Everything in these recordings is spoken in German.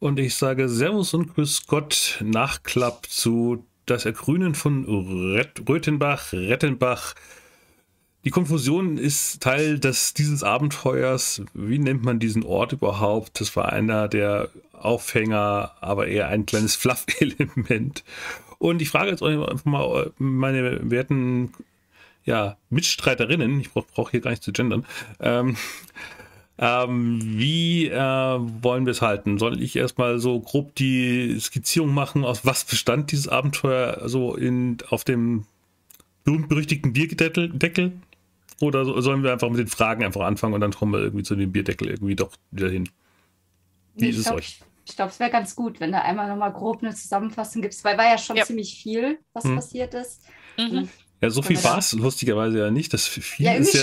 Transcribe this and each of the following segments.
Und ich sage Servus und Grüß Gott, Nachklapp zu Das Ergrünen von Röthenbach, Rettenbach. Die Konfusion ist Teil des, dieses Abenteuers. Wie nennt man diesen Ort überhaupt? Das war einer der Aufhänger, aber eher ein kleines Fluff-Element. Und ich frage jetzt einfach mal meine werten ja, Mitstreiterinnen, ich brauche brauch hier gar nicht zu gendern, ähm, ähm, wie äh, wollen wir es halten? Soll ich erstmal so grob die Skizzierung machen, aus was bestand dieses Abenteuer so in, auf dem berühmt-berüchtigten Bierdeckel? Oder sollen wir einfach mit den Fragen einfach anfangen und dann kommen wir irgendwie zu dem Bierdeckel irgendwie doch wieder hin? Wie nee, ist es euch? Ich glaube, es wäre ganz gut, wenn da einmal nochmal grob eine Zusammenfassung gibt, weil war ja schon ja. ziemlich viel, was hm. passiert ist. Mhm. Ja, so viel war es lustigerweise ja nicht. Das viel, ja, ist ja,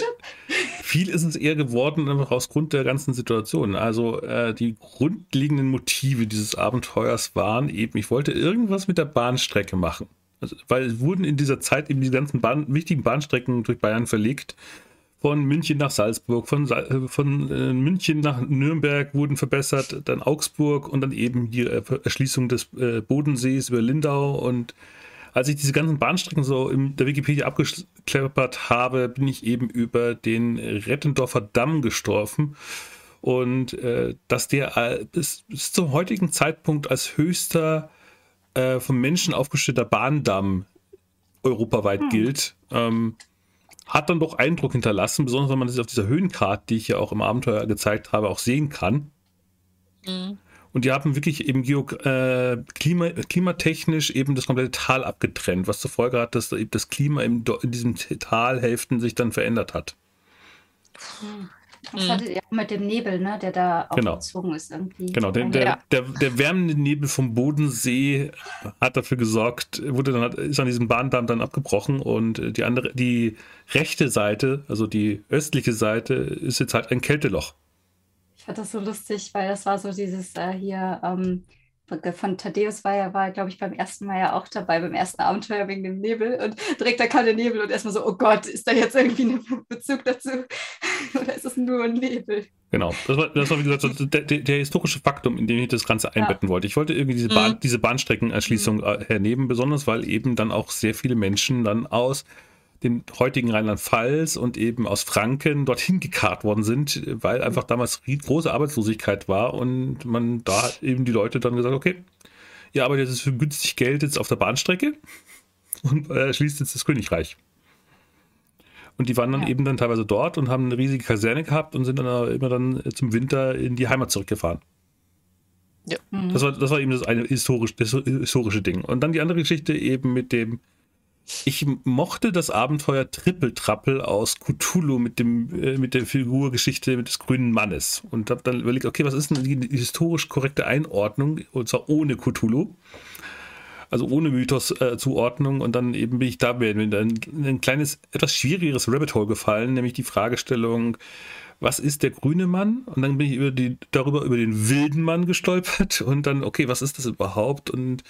viel ist es eher geworden, einfach aus Grund der ganzen Situation. Also äh, die grundlegenden Motive dieses Abenteuers waren eben, ich wollte irgendwas mit der Bahnstrecke machen. Also, weil es wurden in dieser Zeit eben die ganzen Bahn, wichtigen Bahnstrecken durch Bayern verlegt. Von München nach Salzburg, von, äh, von äh, München nach Nürnberg wurden verbessert, dann Augsburg und dann eben die Erschließung des äh, Bodensees über Lindau und als ich diese ganzen Bahnstrecken so in der Wikipedia abgeklappert habe, bin ich eben über den Rettendorfer Damm gestorfen. Und äh, dass der äh, bis, bis, zum heutigen Zeitpunkt als höchster äh, vom Menschen aufgestellter Bahndamm europaweit hm. gilt, ähm, hat dann doch Eindruck hinterlassen, besonders wenn man das auf dieser Höhenkarte, die ich ja auch im Abenteuer gezeigt habe, auch sehen kann. Mhm. Und die haben wirklich eben Geo äh, Klima, klimatechnisch eben das komplette Tal abgetrennt, was zur Folge hat, dass eben das Klima in, in diesen Talhälften sich dann verändert hat. Das mhm. hattet ihr auch mit dem Nebel, ne, der da genau. aufgezogen ist irgendwie. Genau, der, der, der, der, wärmende Nebel vom Bodensee hat dafür gesorgt, wurde dann, ist an diesem Bahndamm dann abgebrochen und die andere, die rechte Seite, also die östliche Seite, ist jetzt halt ein Kälteloch fand das so lustig, weil das war so dieses äh, hier ähm, von Thaddeus war ja, war, glaube ich, beim ersten Mal ja auch dabei, beim ersten Abenteuer wegen dem Nebel und direkt da kam der Nebel und erstmal so, oh Gott, ist da jetzt irgendwie ein Bezug dazu oder ist es nur ein Nebel? Genau, das war, das war wie gesagt, so der, der, historische Faktum, in dem ich das Ganze einbetten ja. wollte. Ich wollte irgendwie diese, Bahn, mhm. diese Bahnstreckenerschließung mhm. hernehmen, besonders weil eben dann auch sehr viele Menschen dann aus den heutigen Rheinland-Pfalz und eben aus Franken dorthin gekarrt worden sind, weil einfach damals große Arbeitslosigkeit war und man da eben die Leute dann gesagt, okay, ihr arbeitet jetzt für günstig Geld jetzt auf der Bahnstrecke und äh, schließt jetzt das Königreich. Und die waren dann ja. eben dann teilweise dort und haben eine riesige Kaserne gehabt und sind dann immer dann zum Winter in die Heimat zurückgefahren. Ja. Mhm. Das, war, das war eben das eine historisch, das historische Ding. Und dann die andere Geschichte eben mit dem ich mochte das Abenteuer Triple Trappel aus Cthulhu mit dem äh, mit der Figurgeschichte des grünen Mannes und habe dann überlegt, okay, was ist denn die, historisch korrekte Einordnung und zwar ohne Cthulhu, also ohne Mythos-Zuordnung äh, und dann eben bin ich da in ein, ein kleines etwas schwierigeres Rabbit Hole gefallen, nämlich die Fragestellung, was ist der grüne Mann? Und dann bin ich über die, darüber über den wilden Mann gestolpert und dann, okay, was ist das überhaupt? Und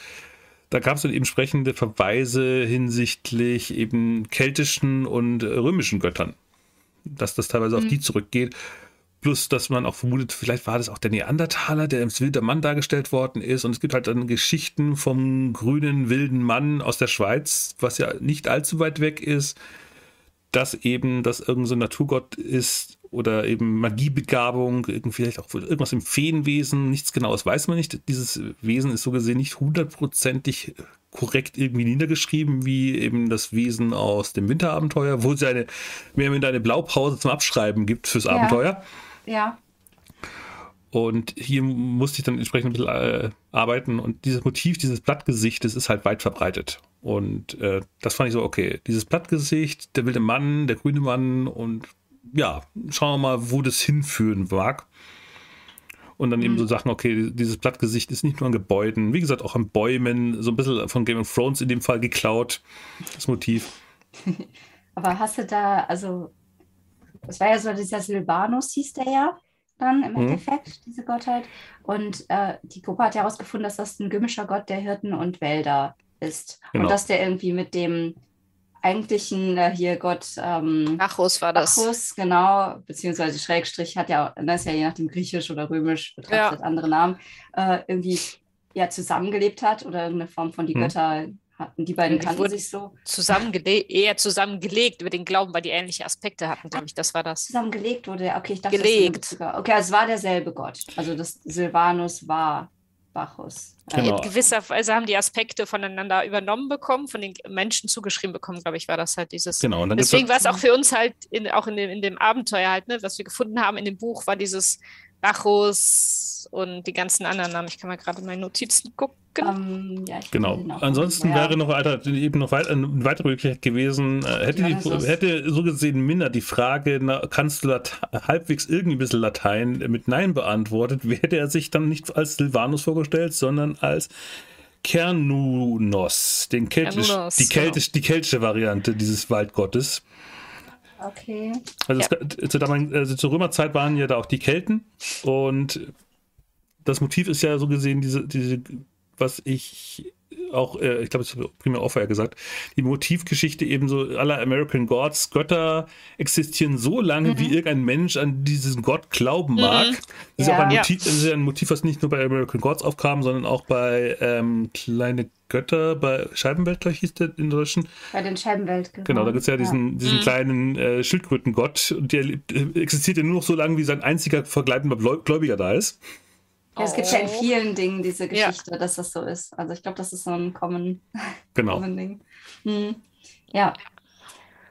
da gab es dann eben entsprechende Verweise hinsichtlich eben keltischen und römischen Göttern. Dass das teilweise mhm. auf die zurückgeht. Plus, dass man auch vermutet, vielleicht war das auch der Neandertaler, der als wilder Mann dargestellt worden ist. Und es gibt halt dann Geschichten vom grünen wilden Mann aus der Schweiz, was ja nicht allzu weit weg ist, dass eben das irgendein so Naturgott ist, oder eben Magiebegabung, vielleicht auch irgendwas im Feenwesen, nichts genaues weiß man nicht. Dieses Wesen ist so gesehen nicht hundertprozentig korrekt irgendwie niedergeschrieben, wie eben das Wesen aus dem Winterabenteuer, wo es eine, mehr oder eine Blaupause zum Abschreiben gibt fürs ja. Abenteuer. Ja. Und hier musste ich dann entsprechend ein bisschen äh, arbeiten und dieses Motiv dieses Blattgesichtes ist halt weit verbreitet. Und äh, das fand ich so, okay, dieses Blattgesicht, der wilde Mann, der grüne Mann und ja, schauen wir mal, wo das hinführen mag. Und dann mhm. eben so Sachen, okay, dieses Blattgesicht ist nicht nur an Gebäuden, wie gesagt, auch an Bäumen, so ein bisschen von Game of Thrones in dem Fall geklaut, das Motiv. Aber hast du da, also, es war ja so, dieser Silvanus hieß der ja dann im mhm. Endeffekt, diese Gottheit. Und äh, die Gruppe hat herausgefunden, dass das ein gümmischer Gott der Hirten und Wälder ist. Genau. Und dass der irgendwie mit dem eigentlichen äh, hier Gott ähm, Bacchus war das. Bacchus, genau, beziehungsweise Schrägstrich hat ja, das ist ja je nachdem griechisch oder römisch betrachtet, ja. andere Namen, äh, irgendwie ja zusammengelebt hat oder irgendeine Form von die hm. Götter hatten. Die beiden kannten sich so. Zusammengelegt, eher zusammengelegt über den Glauben, weil die ähnliche Aspekte hatten, glaube ich. Das war das. Zusammengelegt wurde, okay, ich dachte, gelegt. Sogar, okay, also es war derselbe Gott. Also das Silvanus war Bacchus. Genau. In gewisser Weise haben die Aspekte voneinander übernommen bekommen, von den Menschen zugeschrieben bekommen, glaube ich, war das halt dieses. Genau. Deswegen war es auch für uns halt, in, auch in dem, in dem Abenteuer halt, ne, was wir gefunden haben in dem Buch, war dieses Bacchus und die ganzen anderen Namen. Ich kann mal gerade meine Notizen gucken. Um, ähm, ja, genau. Ansonsten wäre noch weiter, eben noch weit, eine weitere Möglichkeit gewesen, äh, hätte, die, hätte so gesehen Minna die Frage, na, kannst du halbwegs irgendwie ein bisschen Latein mit Nein beantwortet, hätte er sich dann nicht als Silvanus vorgestellt, sondern als Kernunos, den Keltisch, Kernunos, die, Keltisch, genau. die keltische Variante dieses Waldgottes. Okay. Also, ja. es, zu also zur Römerzeit waren ja da auch die Kelten und das Motiv ist ja so gesehen diese, diese was ich auch, äh, ich glaube, es ist primär auch vorher gesagt, die Motivgeschichte ebenso aller American Gods, Götter existieren so lange, mhm. wie irgendein Mensch an diesen Gott glauben mhm. mag. Mhm. Das, ja. ist auch ein Motiv, das ist ein Motiv, was nicht nur bei American Gods aufkam, sondern auch bei ähm, Kleine Götter, bei Scheibenwelt, glaube ich, hieß der in Deutschen. Bei den Scheibenwelt, genau. Genau, da gibt es ja diesen, ja. diesen mhm. kleinen äh, Schildkrötengott und der äh, existiert ja nur noch so lange, wie sein einziger vergleibender Gläubiger da ist. Ja, es gibt ja in oh. vielen Dingen diese Geschichte, ja. dass das so ist. Also ich glaube, das ist so ein common, genau. common Ding. Hm. Ja.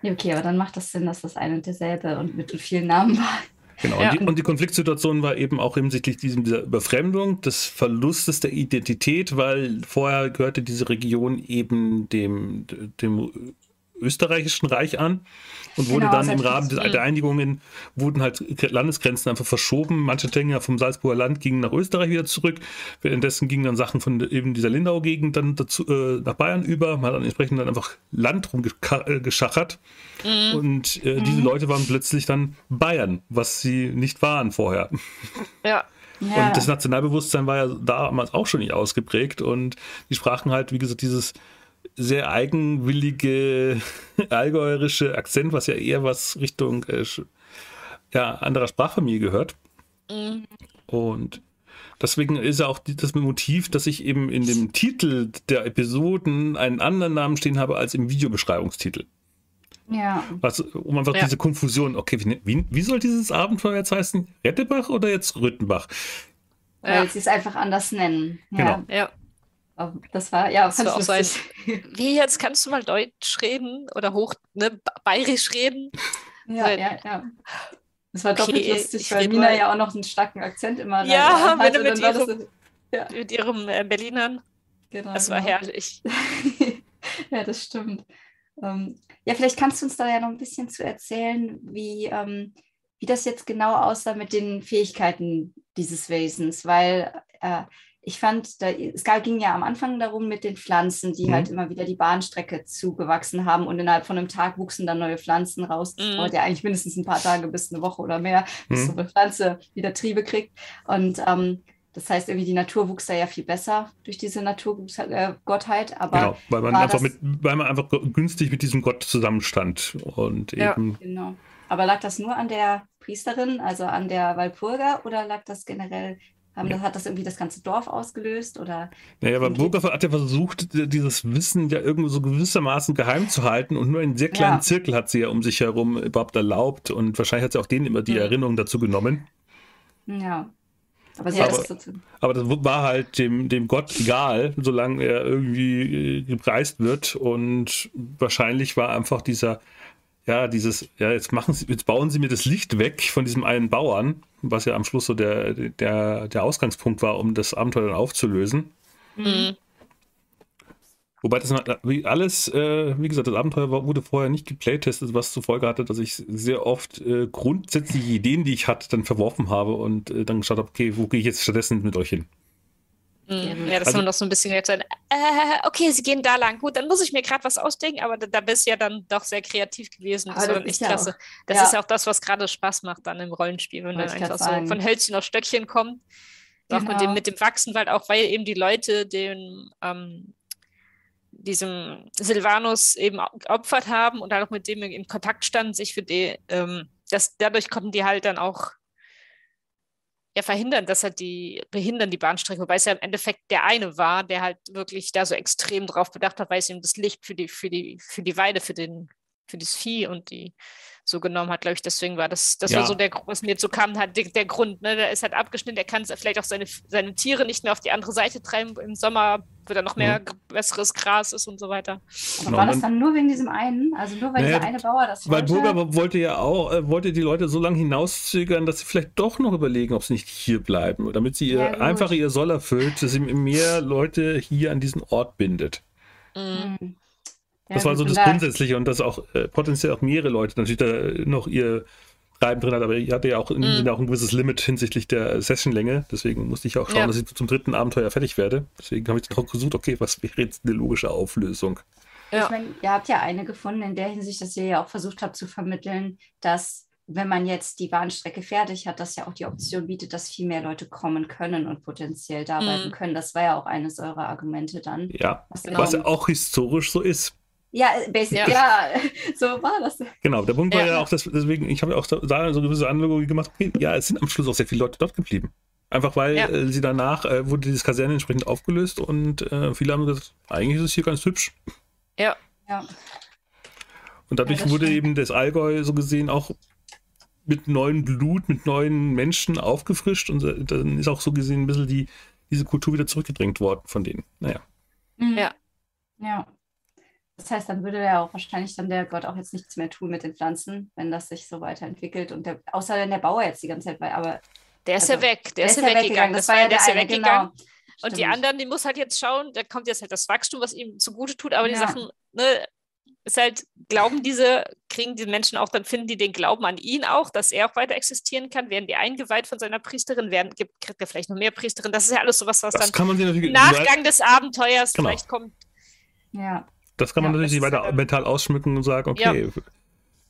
Okay, aber dann macht das Sinn, dass das eine und derselbe und mit vielen Namen war. Genau, ja. und, die, und, die, Konfliktsituation war eben auch hinsichtlich diesem, dieser Überfremdung, des Verlustes der Identität, weil vorher gehörte diese Region eben dem, dem österreichischen Reich an und wurde genau, dann im Rahmen der, der Einigungen wurden halt Landesgrenzen einfach verschoben. Manche Tänger vom Salzburger Land gingen nach Österreich wieder zurück. Währenddessen gingen dann Sachen von eben dieser Lindau-Gegend dann dazu, äh, nach Bayern über. Man hat dann entsprechend dann einfach Land rumgeschachert. Mhm. Und äh, mhm. diese Leute waren plötzlich dann Bayern, was sie nicht waren vorher. Ja. Ja. Und das Nationalbewusstsein war ja damals auch schon nicht ausgeprägt und die sprachen halt, wie gesagt, dieses sehr eigenwillige allgäuerische Akzent, was ja eher was Richtung äh, ja, anderer Sprachfamilie gehört. Mhm. Und deswegen ist ja auch das Motiv, dass ich eben in dem Titel der Episoden einen anderen Namen stehen habe als im Videobeschreibungstitel. Ja. Was, um einfach ja. diese Konfusion, okay, wie, wie, wie, soll dieses Abenteuer jetzt heißen? Rettebach oder jetzt Rüttenbach? Ja. Weil sie es einfach anders nennen. Genau. Ja. Das war, ja, das war auch so ein, Wie jetzt kannst du mal Deutsch reden oder hoch, ne, bayerisch reden? Ja, weil, ja, ja. Das war doppelt okay, lustig, weil Mina ja auch noch einen starken Akzent immer ja, hatte. Mit, ihrem, das, ja. mit ihrem äh, Berlinern. Genau, das war genau. herrlich. ja, das stimmt. Ähm, ja, vielleicht kannst du uns da ja noch ein bisschen zu erzählen, wie, ähm, wie das jetzt genau aussah mit den Fähigkeiten dieses Wesens, weil äh, ich fand, da, es ging ja am Anfang darum mit den Pflanzen, die mhm. halt immer wieder die Bahnstrecke zugewachsen haben und innerhalb von einem Tag wuchsen dann neue Pflanzen raus. Das mhm. dauert ja eigentlich mindestens ein paar Tage bis eine Woche oder mehr, bis mhm. so eine Pflanze wieder Triebe kriegt. Und ähm, das heißt, irgendwie die Natur wuchs da ja viel besser durch diese Naturgottheit. Aber genau, weil man, einfach mit, weil man einfach günstig mit diesem Gott zusammenstand. Und ja, eben genau. Aber lag das nur an der Priesterin, also an der Walpurga, oder lag das generell haben das, hat das irgendwie das ganze Dorf ausgelöst? Oder naja, aber Burghoff hat ja versucht, dieses Wissen ja irgendwie so gewissermaßen geheim zu halten und nur einen sehr kleinen ja. Zirkel hat sie ja um sich herum überhaupt erlaubt und wahrscheinlich hat sie auch denen immer die mhm. Erinnerung dazu genommen. Ja. Aber, aber, das, aber das war halt dem, dem Gott egal, solange er irgendwie äh, gepreist wird und wahrscheinlich war einfach dieser ja, dieses, ja, jetzt machen sie, jetzt bauen sie mir das Licht weg von diesem einen Bauern, was ja am Schluss so der, der, der Ausgangspunkt war, um das Abenteuer dann aufzulösen. Mhm. Wobei das alles, äh, wie gesagt, das Abenteuer wurde vorher nicht geplaytestet, was zur Folge hatte, dass ich sehr oft äh, grundsätzliche Ideen, die ich hatte, dann verworfen habe und äh, dann geschaut habe, okay, wo gehe ich jetzt stattdessen mit euch hin? Mhm. Ja, dass also, man noch so ein bisschen jetzt äh, okay, sie gehen da lang. Gut, dann muss ich mir gerade was ausdenken, aber da, da, bist du ja dann doch sehr kreativ gewesen. Das ah, war echt klasse. Auch. Das ja. ist auch das, was gerade Spaß macht dann im Rollenspiel, wenn man einfach so von Hölzchen auf Stöckchen kommt. Genau. Auch mit dem, genau. mit dem Wachsen, weil auch weil eben die Leute den, ähm, diesem Silvanus eben geopfert haben und dann auch mit dem in Kontakt standen, sich für die, ähm, das, dadurch konnten die halt dann auch ja, verhindern, dass halt die, behindern die Bahnstrecke, wobei es ja im Endeffekt der eine war, der halt wirklich da so extrem drauf bedacht hat, weil es ihm das Licht für die, für die, für die Weide, für den, für das Vieh und die so genommen hat, glaube ich. Deswegen war das, das ja. war so der, was mir so kam, halt der, der Grund. Ne? Der ist halt abgeschnitten, er kann vielleicht auch seine, seine Tiere nicht mehr auf die andere Seite treiben. Im Sommer wird da noch mehr mhm. besseres Gras ist und so weiter. Aber genau, war das dann nur wegen diesem einen? Also nur weil naja, dieser eine Bauer das wollte? Weil Burger wollte ja auch, äh, wollte die Leute so lange hinauszögern, dass sie vielleicht doch noch überlegen, ob sie nicht hier bleiben, damit sie ihr, ja, einfach ihr Soll erfüllt, dass sie mehr Leute hier an diesen Ort bindet. Mhm. mhm. Das ja, war so das Grundsätzliche und dass auch äh, potenziell auch mehrere Leute natürlich da noch ihr Treiben drin hat, aber ich hatte ja auch, mm. auch ein gewisses Limit hinsichtlich der Sessionlänge, deswegen musste ich auch schauen, ja. dass ich zum dritten Abenteuer fertig werde. Deswegen habe ich auch gesucht, okay, was wäre jetzt eine logische Auflösung? Ja. Ich meine, ihr habt ja eine gefunden in der Hinsicht, dass ihr ja auch versucht habt zu vermitteln, dass wenn man jetzt die Bahnstrecke fertig hat, das ja auch die Option bietet, dass viel mehr Leute kommen können und potenziell da bleiben mm. können. Das war ja auch eines eurer Argumente dann. Ja, was, genau was ja auch historisch so ist. Ja, basic, ja. ja. so war das. Genau, der Punkt war ja, auch, dass, deswegen, ich habe ja auch da so eine gewisse Analogie gemacht, okay, ja, es sind am Schluss auch sehr viele Leute dort geblieben. Einfach weil ja. äh, sie danach äh, wurde dieses Kaserne entsprechend aufgelöst und äh, viele haben gesagt, eigentlich ist es hier ganz hübsch. Ja. ja. Und dadurch ja, wurde stimmt. eben das Allgäu so gesehen auch mit neuem Blut, mit neuen Menschen aufgefrischt und dann ist auch so gesehen ein bisschen die, diese Kultur wieder zurückgedrängt worden von denen. Naja. Mhm. Ja. Ja. Das heißt, dann würde ja auch wahrscheinlich dann der Gott auch jetzt nichts mehr tun mit den Pflanzen, wenn das sich so weiterentwickelt. Und der, außer wenn der Bauer jetzt die ganze Zeit war, aber. Der ist also, ja weg, der, der ist ja weggegangen. weggegangen. Das, das war ja der, der ist ja weggegangen. Genau. Und Stimmt. die anderen, die muss halt jetzt schauen, da kommt jetzt halt das Wachstum, was ihm zugute tut, aber ja. die Sachen, ne, ist halt, glauben diese, kriegen die Menschen auch, dann finden die den Glauben an ihn auch, dass er auch weiter existieren kann, werden die eingeweiht von seiner Priesterin, werden, gibt, kriegt er vielleicht noch mehr Priesterin, das ist ja alles sowas, was das dann im Nachgang des Abenteuers genau. vielleicht kommt. Ja. Das kann man ja, natürlich weiter mental ausschmücken und sagen, okay, ja.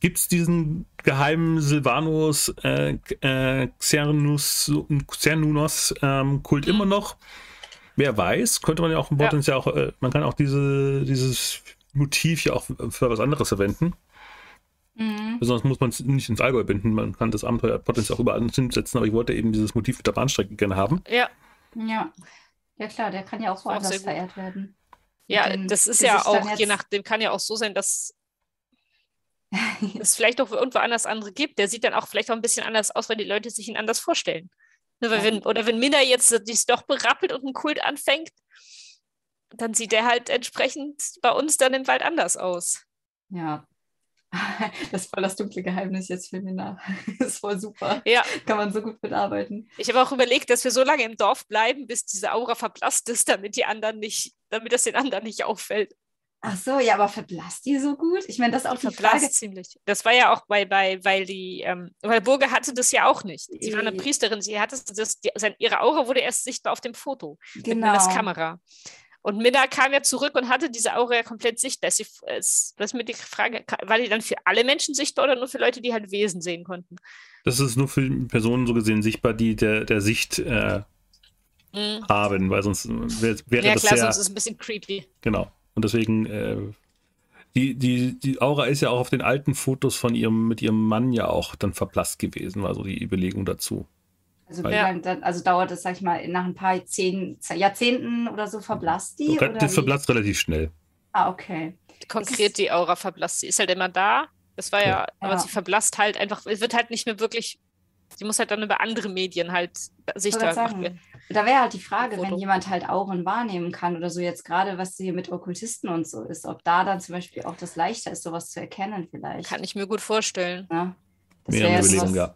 gibt es diesen geheimen Silvanus äh, äh, Xernus, Xernunos ähm, Kult mhm. immer noch? Wer weiß, könnte man ja auch im Potenzial ja. auch, äh, man kann auch diese, dieses Motiv ja auch für was anderes verwenden. Mhm. Besonders muss man es nicht ins Allgäu binden, man kann das Abenteuer potenziell auch überall hinsetzen, aber ich wollte eben dieses Motiv mit der Bahnstrecke gerne haben. Ja. Ja. Ja klar, der kann ja auch woanders verehrt werden. Ja, das ist ja auch, je nachdem, kann ja auch so sein, dass es vielleicht auch irgendwo anders andere gibt. Der sieht dann auch vielleicht auch ein bisschen anders aus, weil die Leute sich ihn anders vorstellen. Ne, ja. wenn, oder wenn Minna jetzt dies doch berappelt und einen Kult anfängt, dann sieht der halt entsprechend bei uns dann im Wald anders aus. Ja, Das ist voll das dunkle Geheimnis jetzt für Minna. Das ist voll super. Ja. Kann man so gut mitarbeiten. Ich habe auch überlegt, dass wir so lange im Dorf bleiben, bis diese Aura verblasst ist, damit die anderen nicht, damit das den anderen nicht auffällt. Ach so, ja, aber verblasst die so gut? Ich meine, das ist auch die verblasst Frage. ziemlich. Das war ja auch bei, bei weil die, ähm, weil Burger hatte das ja auch nicht. Sie war eine Priesterin, sie hatte das, die, ihre Aura wurde erst sichtbar auf dem Foto genau. mit Kamera. Und Minna kam ja zurück und hatte diese Aura ja komplett sichtbar. Das ist mir die Frage, war die dann für alle Menschen sichtbar oder nur für Leute, die halt Wesen sehen konnten? Das ist nur für Personen so gesehen sichtbar, die der, der Sicht äh, mhm. haben, weil sonst wäre wär ja, das klar, sehr... sonst ist es ein bisschen creepy. Genau. Und deswegen, äh, die, die, die Aura ist ja auch auf den alten Fotos von ihrem, mit ihrem Mann ja auch dann verblasst gewesen, war so die Überlegung dazu. Also, wie ja. dann, also dauert es, sag ich mal, nach ein paar zehn, Jahrzehnten oder so verblasst die? Das verblasst relativ schnell. Ah, okay. Konkret die Aura verblasst. Sie ist halt immer da. Das war ja, ja, aber ja. sie verblasst halt einfach, es wird halt nicht mehr wirklich, sie muss halt dann über andere Medien halt sichtbar gemacht werden. Da wäre halt die Frage, wenn jemand halt Auren wahrnehmen kann oder so jetzt gerade, was hier mit Okkultisten und so ist, ob da dann zum Beispiel auch das leichter ist, sowas zu erkennen vielleicht. Kann ich mir gut vorstellen. Ja, das wäre ja.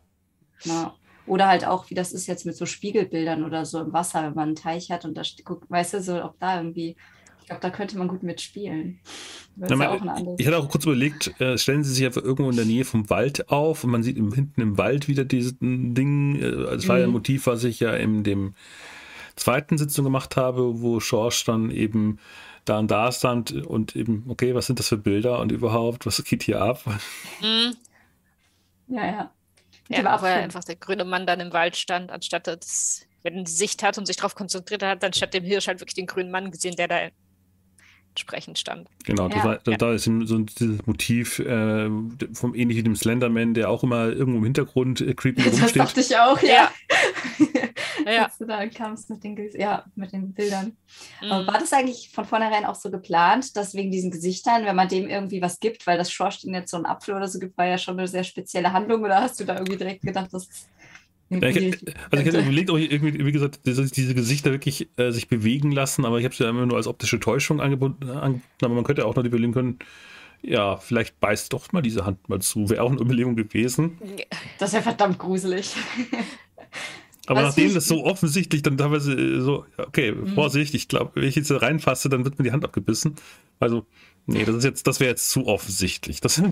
ja. Oder halt auch, wie das ist jetzt mit so Spiegelbildern oder so im Wasser, wenn man einen Teich hat und da guckt, weißt du, so, ob da irgendwie, ich glaube, da könnte man gut mitspielen. Ja, man, ich hatte auch kurz überlegt, äh, stellen Sie sich einfach irgendwo in der Nähe vom Wald auf und man sieht im, hinten im Wald wieder dieses Ding. Äh, das war mhm. ja ein mhm. Motiv, was ich ja in dem zweiten Sitzung gemacht habe, wo Schorsch dann eben da und da stand und eben, okay, was sind das für Bilder und überhaupt, was geht hier ab? Mhm. Ja, ja. Ja, weil einfach der grüne Mann dann im Wald stand, anstatt dass, wenn die Sicht hat und sich darauf konzentriert hat, dann statt dem Hirsch halt wirklich den grünen Mann gesehen, der da entsprechend stand. Genau, ja. war, da, da, ist so dieses Motiv äh, vom ähnlich wie dem Slenderman, der auch immer irgendwo im Hintergrund äh, creepy rumsteht. Das dachte ich auch, ja. ja. Als du da kamst mit den, ja, mit den Bildern. Mhm. war das eigentlich von vornherein auch so geplant, dass wegen diesen Gesichtern, wenn man dem irgendwie was gibt, weil das Schorsch ihnen jetzt so einen Apfel oder so gibt, war ja schon eine sehr spezielle Handlung oder hast du da irgendwie direkt gedacht, das ist ja, ich, also ich hätte überlegt, ob ich irgendwie, wie gesagt, diese Gesichter wirklich äh, sich bewegen lassen, aber ich habe sie ja immer nur als optische Täuschung angeboten, angeboten aber man könnte auch noch überlegen können, ja, vielleicht beißt doch mal diese Hand mal zu. Wäre auch eine Überlegung gewesen. Das wäre verdammt gruselig. Aber Was nachdem das so offensichtlich dann teilweise äh, so, okay, mhm. Vorsicht, ich glaube, wenn ich jetzt reinfasse, dann wird mir die Hand abgebissen. Also, nee, das ist jetzt, das wäre jetzt zu offensichtlich. Das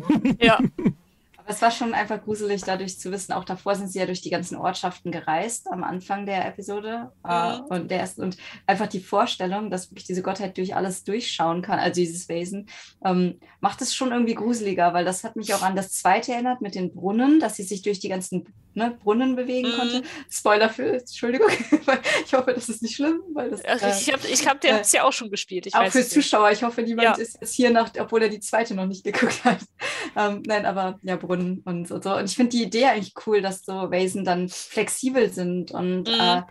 ja. es war schon einfach gruselig, dadurch zu wissen, auch davor sind sie ja durch die ganzen Ortschaften gereist am Anfang der Episode. Äh, mhm. Und, der ist, und einfach die Vorstellung, dass wirklich diese Gottheit durch alles durchschauen kann, also dieses Wesen, ähm, macht es schon irgendwie gruseliger, weil das hat mich auch an das zweite erinnert mit den Brunnen, dass sie sich durch die ganzen ne, Brunnen bewegen mhm. konnte. Spoiler für, Entschuldigung, ich hoffe, das ist nicht schlimm. Weil das, Ach, ich habe ich hab, äh, ja auch schon gespielt. Ich auch für Zuschauer, ich hoffe, niemand ja. ist jetzt hier nach, obwohl er die zweite noch nicht geguckt hat. Ähm, nein, aber ja, Brunnen und, und so. Und ich finde die Idee eigentlich cool, dass so Wesen dann flexibel sind und mhm. äh,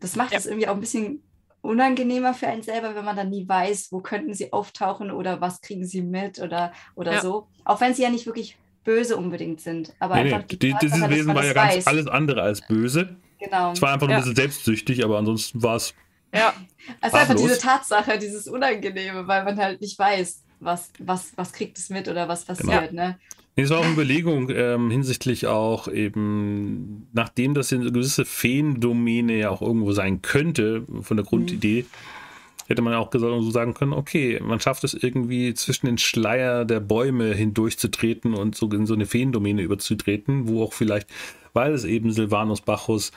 das macht es irgendwie auch ein bisschen unangenehmer für einen selber, wenn man dann nie weiß, wo könnten sie auftauchen oder was kriegen sie mit oder, oder ja. so. Auch wenn sie ja nicht wirklich böse unbedingt sind. Aber nee, einfach nee. die, Tatsache, dieses Wesen war ja ganz weiß. alles andere als böse. Genau. Es war einfach ja. ein bisschen selbstsüchtig, aber ansonsten war es. Ja. Es ist einfach diese Tatsache, dieses Unangenehme, weil man halt nicht weiß, was, was, was kriegt es mit oder was passiert. Genau. Ne? Nee, es war auch eine Überlegung ähm, hinsichtlich auch eben, nachdem das eine gewisse Feendomäne ja auch irgendwo sein könnte, von der Grundidee, mhm. Hätte man auch gesagt, so sagen können, okay, man schafft es irgendwie zwischen den Schleier der Bäume hindurchzutreten und so in so eine Feendomäne überzutreten, wo auch vielleicht, weil es eben Silvanus Bacchus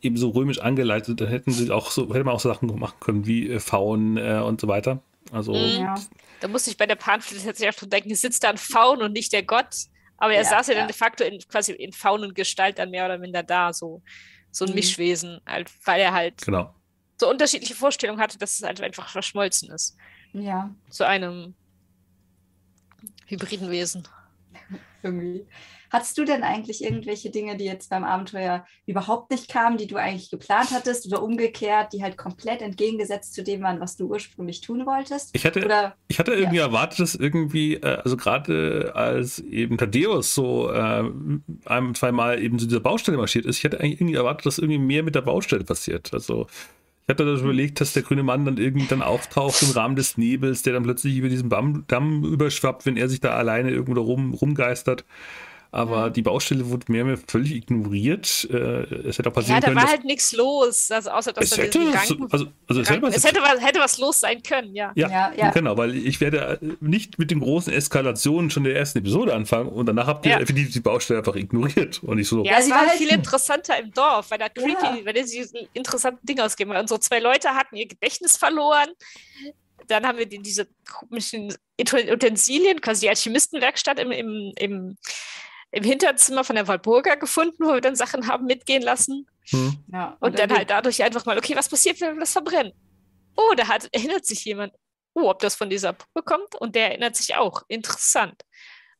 eben so römisch angeleitet, da hätten sie auch so, hätte man auch so Sachen machen können wie äh, Faun äh, und so weiter. Also mhm. ja. Da musste ich bei der Panflöte tatsächlich auch denken, sitzt da ein Faun und nicht der Gott. Aber er ja, saß ja, ja, dann de facto in, quasi in Faunengestalt dann mehr oder minder da, so, so ein mhm. Mischwesen, halt, weil er halt genau. So unterschiedliche Vorstellungen hatte, dass es halt einfach verschmolzen ist. Ja. Zu einem hybriden Wesen. Irgendwie. Hattest du denn eigentlich irgendwelche Dinge, die jetzt beim Abenteuer überhaupt nicht kamen, die du eigentlich geplant hattest oder umgekehrt, die halt komplett entgegengesetzt zu dem waren, was du ursprünglich tun wolltest? Ich hatte, oder, ich hatte irgendwie ja. erwartet, dass irgendwie, äh, also gerade als eben Thaddeus so äh, ein, zweimal eben zu dieser Baustelle marschiert ist, ich hatte eigentlich irgendwie erwartet, dass irgendwie mehr mit der Baustelle passiert. Also ich hatte das überlegt, dass der grüne Mann dann irgendwie dann auftaucht im Rahmen des Nebels, der dann plötzlich über diesen Damm überschwappt, wenn er sich da alleine irgendwo rum, rumgeistert aber die Baustelle wurde mehr, mehr völlig ignoriert. Äh, es hätte auch passieren ja, können. Ja, da war halt nichts los, also außer dass es hätte, Gang, also, also es, hätte, es hätte, was, hätte was los sein können, ja. Ja, ja, ja. genau, weil ich werde nicht mit den großen Eskalationen schon der ersten Episode anfangen und danach habt ihr ja. effektiv die Baustelle einfach ignoriert und ich so. Ja, es war halt viel interessanter im Dorf, weil da creepy, weil die diese interessanten Dinge ausgeben. Unsere zwei Leute hatten ihr Gedächtnis verloren dann haben wir die, diese komischen Utensilien, quasi die Alchemistenwerkstatt im, im, im im Hinterzimmer von der Walburga gefunden, wo wir dann Sachen haben mitgehen lassen. Hm. Ja, und, und dann halt dadurch einfach mal, okay, was passiert, wenn wir das verbrennen? Oh, da hat, erinnert sich jemand. Oh, ob das von dieser Puppe kommt? Und der erinnert sich auch. Interessant.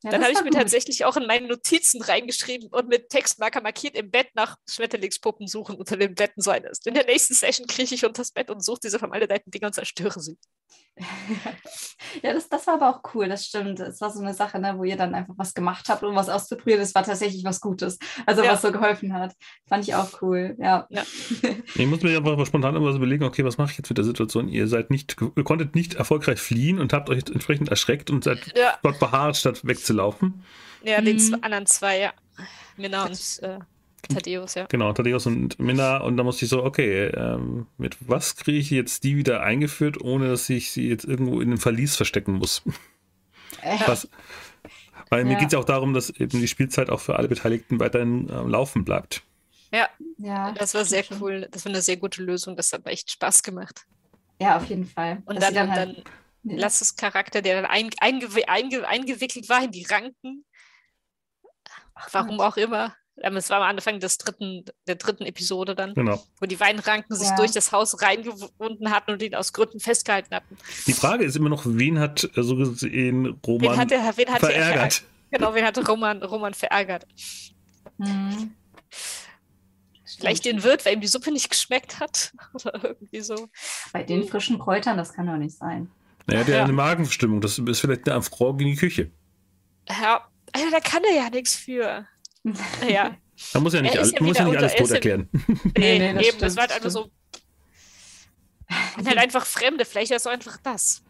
Ja, dann habe ich mir gut. tatsächlich auch in meine Notizen reingeschrieben und mit Textmarker markiert im Bett nach Schmetterlingspuppen suchen unter den Betten so eines. In der nächsten Session krieche ich unter das Bett und suche diese vermaledeiten Dinger und zerstöre sie. Ja, das, das war aber auch cool, das stimmt. Es war so eine Sache, ne, wo ihr dann einfach was gemacht habt, um was auszuprobieren. Es war tatsächlich was Gutes, also ja. was so geholfen hat. Fand ich auch cool, ja. ja. ich muss mir einfach spontan immer so überlegen, okay, was mache ich jetzt mit der Situation? Ihr seid nicht, ihr konntet nicht erfolgreich fliehen und habt euch entsprechend erschreckt und seid ja. dort beharrt, statt wegzulaufen. Ja, mhm. den anderen zwei, ja. Minna und äh, Thaddeus, ja. Genau, Thaddeus und Minna. Und da musste ich so, okay, ähm, mit was kriege ich jetzt die wieder eingeführt, ohne dass ich sie jetzt irgendwo in den Verlies verstecken muss? Äh. Was, weil ja. mir geht es ja auch darum, dass eben die Spielzeit auch für alle Beteiligten weiterhin äh, laufen bleibt. Ja, ja, das war sehr cool. Das war eine sehr gute Lösung. Das hat echt Spaß gemacht. Ja, auf jeden Fall. Und dann, dann, halt, dann ja. Lasses Charakter, der dann einge einge einge eingewickelt war in die Ranken. Warum auch immer Es war am Anfang des dritten, der dritten Episode dann, genau. wo die Weinranken sich ja. durch das Haus reingewunden hatten und ihn aus Gründen festgehalten hatten. Die Frage ist immer noch, wen hat so gesehen Roman wen hat er, wen hat verärgert? Er, genau, wen hat Roman, Roman verärgert? Hm. Vielleicht den Wirt, weil ihm die Suppe nicht geschmeckt hat. Oder irgendwie so. Bei den frischen Kräutern, das kann doch nicht sein. Naja, der ja. hat eine Magenverstimmung. Das ist vielleicht eine Frau gegen die Küche. Ja, also, da kann er ja nichts für. Ja. Da muss ja nicht, all, ja muss ja nicht alles tot erklären. Nee, nee, das eben, stimmt, das war halt einfach so. Und halt einfach Fremde, vielleicht ist es einfach das.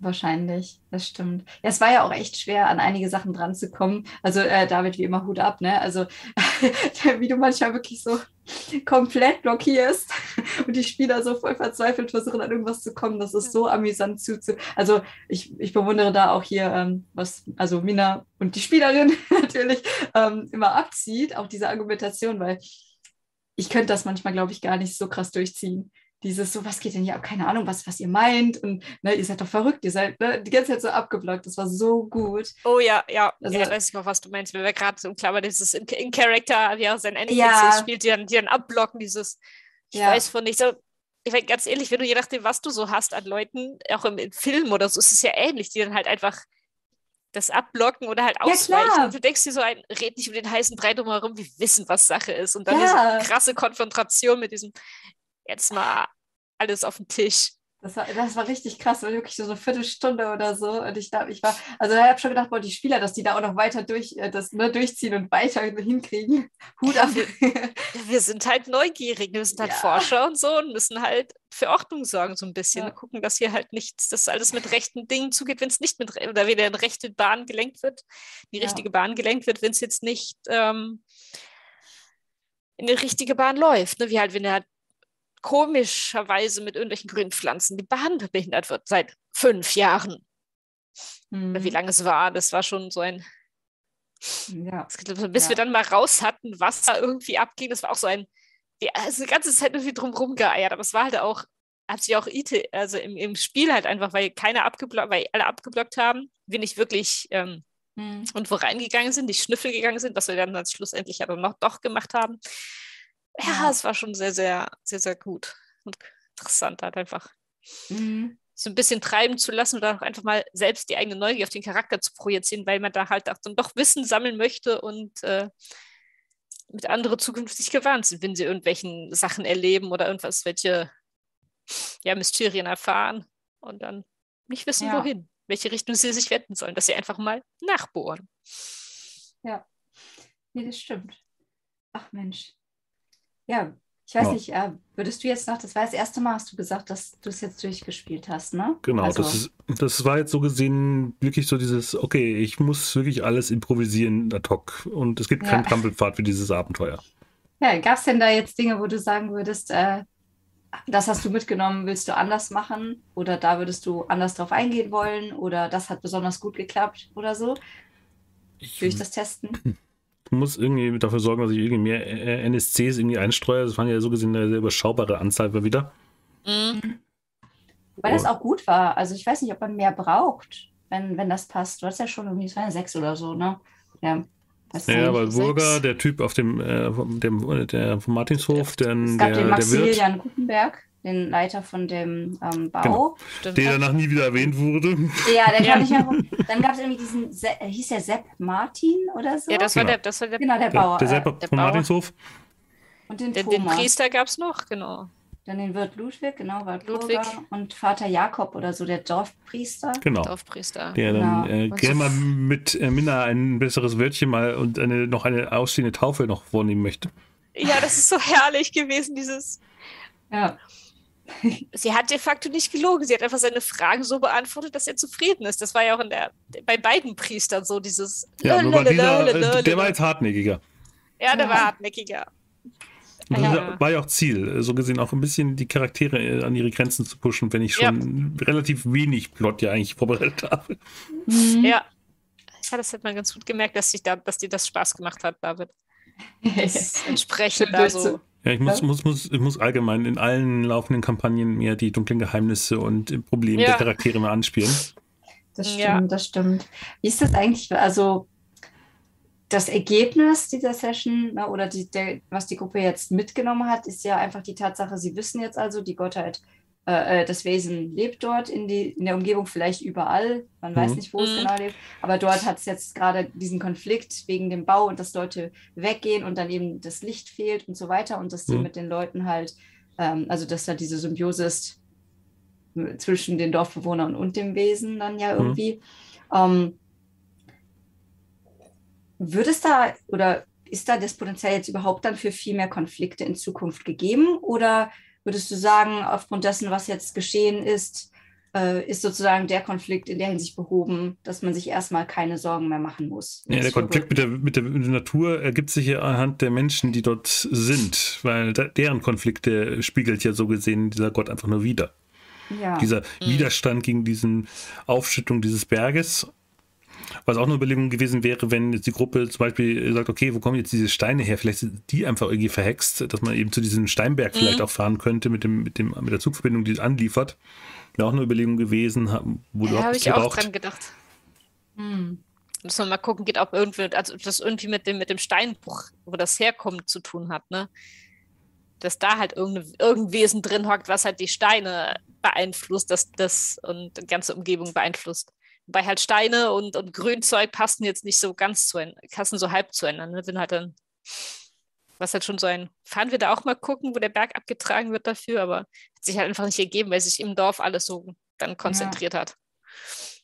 Wahrscheinlich, das stimmt. Ja, es war ja auch echt schwer, an einige Sachen dran zu kommen. Also äh, David, wie immer, Hut ab, ne? Also wie du manchmal wirklich so komplett blockierst und die Spieler so voll verzweifelt versuchen, an irgendwas zu kommen. Das ist so amüsant zuzu. Also ich, ich bewundere da auch hier, ähm, was also Mina und die Spielerin natürlich ähm, immer abzieht, auch diese Argumentation, weil ich könnte das manchmal, glaube ich, gar nicht so krass durchziehen dieses so, was geht denn hier ab? Keine Ahnung, was, was ihr meint. Und ne, ihr seid doch verrückt, ihr seid ne, die ganze Zeit so abgeblockt. Das war so gut. Oh ja, ja. Also, ja, weiß ich noch, was du meinst. Wenn wir gerade so klar, dieses In-Character, in wie er sein NPCs ja. spielt, die dann, die dann abblocken, dieses, ich ja. weiß von nicht so. Ich meine, ganz ehrlich, wenn du je nachdem, was du so hast an Leuten, auch im, im Film oder so, ist es ja ähnlich, die dann halt einfach das abblocken oder halt ausweichen. Ja, und du denkst dir so ein, red nicht um den heißen Brei drumherum, wir wissen, was Sache ist. Und dann ja. diese krasse Konfrontation mit diesem, jetzt mal alles auf den Tisch. Das war, das war richtig krass, war wirklich so eine Viertelstunde oder so. Und ich dachte, ich war, also ich habe schon gedacht, boah, die Spieler, dass die da auch noch weiter durch, äh, das, ne, durchziehen und weiter hinkriegen. Hut ab. Wir, wir sind halt neugierig, wir sind halt ja. Forscher und so und müssen halt für Ordnung sorgen, so ein bisschen. Ja. Gucken, dass hier halt nichts, dass alles mit rechten Dingen zugeht, wenn es nicht mit, oder wieder in rechte Bahn gelenkt wird, die richtige ja. Bahn gelenkt wird, wenn es jetzt nicht ähm, in die richtige Bahn läuft. Ne? Wie halt, wenn er komischerweise mit irgendwelchen Grünpflanzen die Bahn behindert wird seit fünf Jahren. Mhm. Wie lange es war, das war schon so ein. Ja. Bis ja. wir dann mal raus hatten, was da irgendwie abging, das war auch so ein. Ja, also die ganze Zeit irgendwie drumherum geeiert, aber es war halt auch, hat sich auch IT, also im, im Spiel halt einfach, weil keiner abgeblockt, weil alle abgeblockt haben, wir nicht wirklich ähm, mhm. und wo reingegangen sind, die Schnüffel gegangen sind, was wir dann, dann schlussendlich aber noch doch gemacht haben ja, es war schon sehr, sehr, sehr, sehr gut und interessant halt einfach. Mhm. So ein bisschen treiben zu lassen oder auch einfach mal selbst die eigene Neugier auf den Charakter zu projizieren, weil man da halt auch dann doch Wissen sammeln möchte und äh, mit anderen zukünftig gewarnt sind, wenn sie irgendwelchen Sachen erleben oder irgendwas, welche ja, Mysterien erfahren und dann nicht wissen, ja. wohin, welche Richtung sie sich wenden sollen, dass sie einfach mal nachbohren. Ja, nee, das stimmt. Ach Mensch, ja, ich weiß ja. nicht, äh, würdest du jetzt noch, das war das erste Mal, hast du gesagt, dass du es jetzt durchgespielt hast, ne? Genau, also, das, ist, das war jetzt so gesehen wirklich so dieses, okay, ich muss wirklich alles improvisieren ad hoc und es gibt ja. keinen Trampelpfad für dieses Abenteuer. Ja, gab es denn da jetzt Dinge, wo du sagen würdest, äh, das hast du mitgenommen, willst du anders machen oder da würdest du anders drauf eingehen wollen oder das hat besonders gut geklappt oder so? Ich, durch das Testen? muss irgendwie dafür sorgen, dass ich irgendwie mehr NSCs irgendwie einstreue. Das waren ja so gesehen eine sehr überschaubare Anzahl wieder. Mhm. Weil das auch gut war. Also ich weiß nicht, ob man mehr braucht, wenn, wenn das passt. Du hast ja schon irgendwie, es waren sechs oder so, ne? Ja. Ja, weil Burger, der Typ auf dem, äh, dem der vom Martinshof, der, es gab der, den Maximilian Gutenberg, den Leiter von dem ähm, Bau. Genau. Der danach nie wieder erwähnt wurde. Ja, der kam nicht mehr. Dann gab es irgendwie diesen, Se äh, hieß der Sepp Martin oder so? Ja, das war, genau. der, das war der, genau, der Bauer. Der, der Sepp äh, vom Martinshof. Und den, den, den Priester gab es noch, genau. Dann den Wirt Ludwig, genau, war Ludwig. Und Vater Jakob oder so, der Dorfpriester. Genau. Dorfpriester. Der genau. dann äh, gerne mal mit äh, Minna ein besseres Wörtchen mal und eine, noch eine ausstehende Taufe noch vornehmen möchte. Ja, das ist so herrlich gewesen, dieses. Ja sie hat de facto nicht gelogen. Sie hat einfach seine Fragen so beantwortet, dass er zufrieden ist. Das war ja auch in der, bei beiden Priestern so dieses. Ja, nur dieser, der war jetzt hartnäckiger. Ja, der war hartnäckiger. Das ja. war ja auch Ziel, so gesehen auch ein bisschen die Charaktere an ihre Grenzen zu pushen, wenn ich schon ja. relativ wenig Plot ja eigentlich vorbereitet habe. Mhm. Ja. ja, das hat man ganz gut gemerkt, dass, sich da, dass dir das Spaß gemacht hat, David. Das entsprechend da so ja, ich muss, muss, muss, ich muss allgemein in allen laufenden Kampagnen mir die dunklen Geheimnisse und Probleme ja. der Charaktere mal anspielen. Das stimmt, ja. das stimmt. Wie ist das eigentlich? Also, das Ergebnis dieser Session ne, oder die, der, was die Gruppe jetzt mitgenommen hat, ist ja einfach die Tatsache, sie wissen jetzt also, die Gottheit, äh, äh das Wesen lebt dort in, die, in der Umgebung, vielleicht überall, man mhm. weiß nicht, wo mhm. es genau lebt, aber dort hat es jetzt gerade diesen Konflikt wegen dem Bau und dass Leute weggehen und dann eben das Licht fehlt und so weiter und dass sie mhm. mit den Leuten halt, ähm, also dass da diese Symbiose ist zwischen den Dorfbewohnern und dem Wesen dann ja mhm. irgendwie. Ähm, wird es da oder ist da das Potenzial jetzt überhaupt dann für viel mehr Konflikte in Zukunft gegeben? Oder würdest du sagen, aufgrund dessen, was jetzt geschehen ist, äh, ist sozusagen der Konflikt in der Hinsicht behoben, dass man sich erstmal keine Sorgen mehr machen muss? Ja, der Konflikt mit der, mit, der, mit der, Natur ergibt sich ja anhand der Menschen, die dort sind, weil da, deren Konflikte spiegelt ja so gesehen dieser Gott einfach nur wieder. Ja. Dieser mhm. Widerstand gegen diese Aufschüttung dieses Berges was auch eine Überlegung gewesen wäre, wenn jetzt die Gruppe zum Beispiel sagt, okay, wo kommen jetzt diese Steine her? Vielleicht sind die einfach irgendwie verhext, dass man eben zu diesem Steinberg mhm. vielleicht auch fahren könnte mit, dem, mit, dem, mit der Zugverbindung, die es anliefert. Wäre auch eine Überlegung gewesen, wo ja, du habe ich auch dran gedacht. Hm. Muss man mal gucken, geht ob irgendwie, also das irgendwie mit dem, mit dem Steinbruch, wo das herkommt, zu tun hat, ne? Dass da halt irgendein, irgendein Wesen drin hockt, was halt die Steine beeinflusst, das, das und die ganze Umgebung beeinflusst. Wobei halt Steine und, und Grünzeug passen jetzt nicht so ganz zu passen so halb zueinander. Ne? Sind halt dann, was halt schon so ein, fahren wir da auch mal gucken, wo der Berg abgetragen wird dafür, aber hat sich halt einfach nicht ergeben, weil sich im Dorf alles so dann konzentriert ja. hat.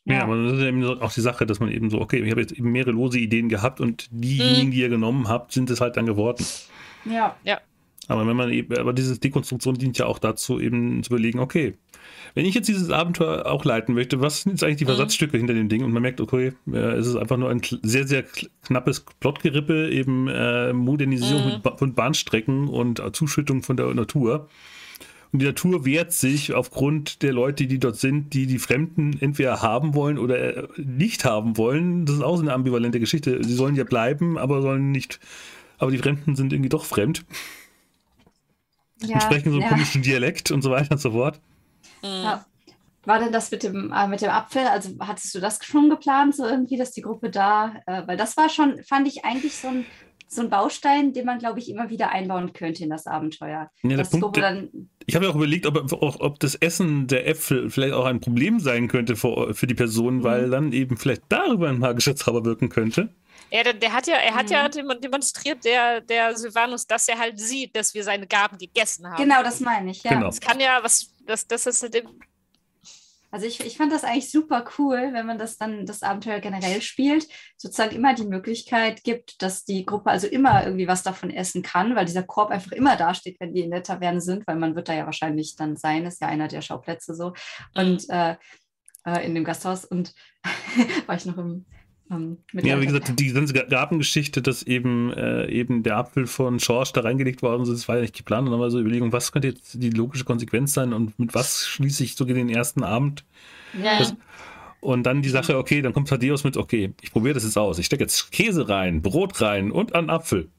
Ja, aber das ist eben auch die Sache, dass man eben so, okay, ich habe jetzt eben mehrere lose Ideen gehabt und diejenigen, hm. die ihr genommen habt, sind es halt dann geworden. Ja. Ja. Aber wenn man eben, aber diese Dekonstruktion dient ja auch dazu, eben zu überlegen, okay, wenn ich jetzt dieses Abenteuer auch leiten möchte, was sind jetzt eigentlich die mhm. Versatzstücke mhm. hinter dem Ding? Und man merkt, okay, äh, es ist einfach nur ein sehr, sehr knappes Plotgerippe, eben äh, Modernisierung mhm. von Bahnstrecken und Zuschüttung von der Natur. Und die Natur wehrt sich aufgrund der Leute, die dort sind, die die Fremden entweder haben wollen oder äh, nicht haben wollen. Das ist auch so eine ambivalente Geschichte. Sie sollen ja bleiben, aber sollen nicht. Aber die Fremden sind irgendwie doch fremd. Ja, und sprechen so einen ja. komischen Dialekt und so weiter und so fort. Ja. War denn das mit dem, äh, mit dem Apfel? Also hattest du das schon geplant, so irgendwie, dass die Gruppe da, äh, weil das war schon, fand ich eigentlich so ein, so ein Baustein, den man, glaube ich, immer wieder einbauen könnte in das Abenteuer. Ja, das Punkt, dann, ich habe ja auch überlegt, ob, ob, ob, das Essen der Äpfel vielleicht auch ein Problem sein könnte für, für die Person, mhm. weil dann eben vielleicht darüber ein magischer Zauber wirken könnte. Ja, der, der, hat ja, er hat mhm. ja demonstriert, der, der Sylvanus, dass er halt sieht, dass wir seine Gaben gegessen haben. Genau, das meine ich, ja. Genau. Das kann ja, was, das, das ist halt also ich, ich fand das eigentlich super cool, wenn man das dann, das Abenteuer generell spielt, sozusagen immer die Möglichkeit gibt, dass die Gruppe also immer irgendwie was davon essen kann, weil dieser Korb einfach immer dasteht, wenn die in der Taverne sind, weil man wird da ja wahrscheinlich dann sein, ist ja einer der Schauplätze so. Und mhm. äh, äh, in dem Gasthaus und war ich noch im ähm, ja, wie gesagt, die ganze Gabengeschichte, dass eben, äh, eben der Apfel von Schorsch da reingelegt worden ist, das war ja nicht geplant. Und dann war so Überlegung, was könnte jetzt die logische Konsequenz sein und mit was schließe ich sogar den ersten Abend? Ja. Das, und dann die Sache, okay, dann kommt Thaddeus mit, okay, ich probiere das jetzt aus. Ich stecke jetzt Käse rein, Brot rein und einen Apfel.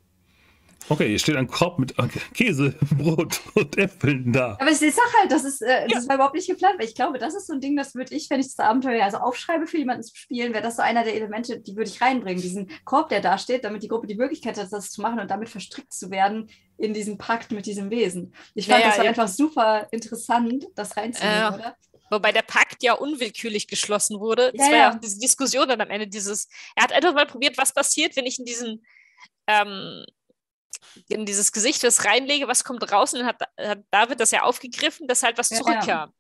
Okay, hier steht ein Korb mit Käse, Brot und Äpfeln da. Aber ich sage halt, das ist, äh, das ja. war überhaupt nicht geplant, weil ich glaube, das ist so ein Ding, das würde ich, wenn ich das Abenteuer also aufschreibe für jemanden zu spielen, wäre das so einer der Elemente, die würde ich reinbringen. Diesen Korb, der da steht, damit die Gruppe die Möglichkeit hat, das zu machen und damit verstrickt zu werden in diesen Pakt mit diesem Wesen. Ich fand, ja, das war ja. einfach super interessant, das reinzunehmen, äh, oder? Wobei der Pakt ja unwillkürlich geschlossen wurde. Das ja, war ja auch diese Diskussion dann am Ende dieses. Er hat einfach mal probiert, was passiert, wenn ich in diesen ähm, in dieses Gesicht was reinlege, was kommt raus und dann hat, hat David das ja aufgegriffen, dass halt was ja, zurückkam. Ja.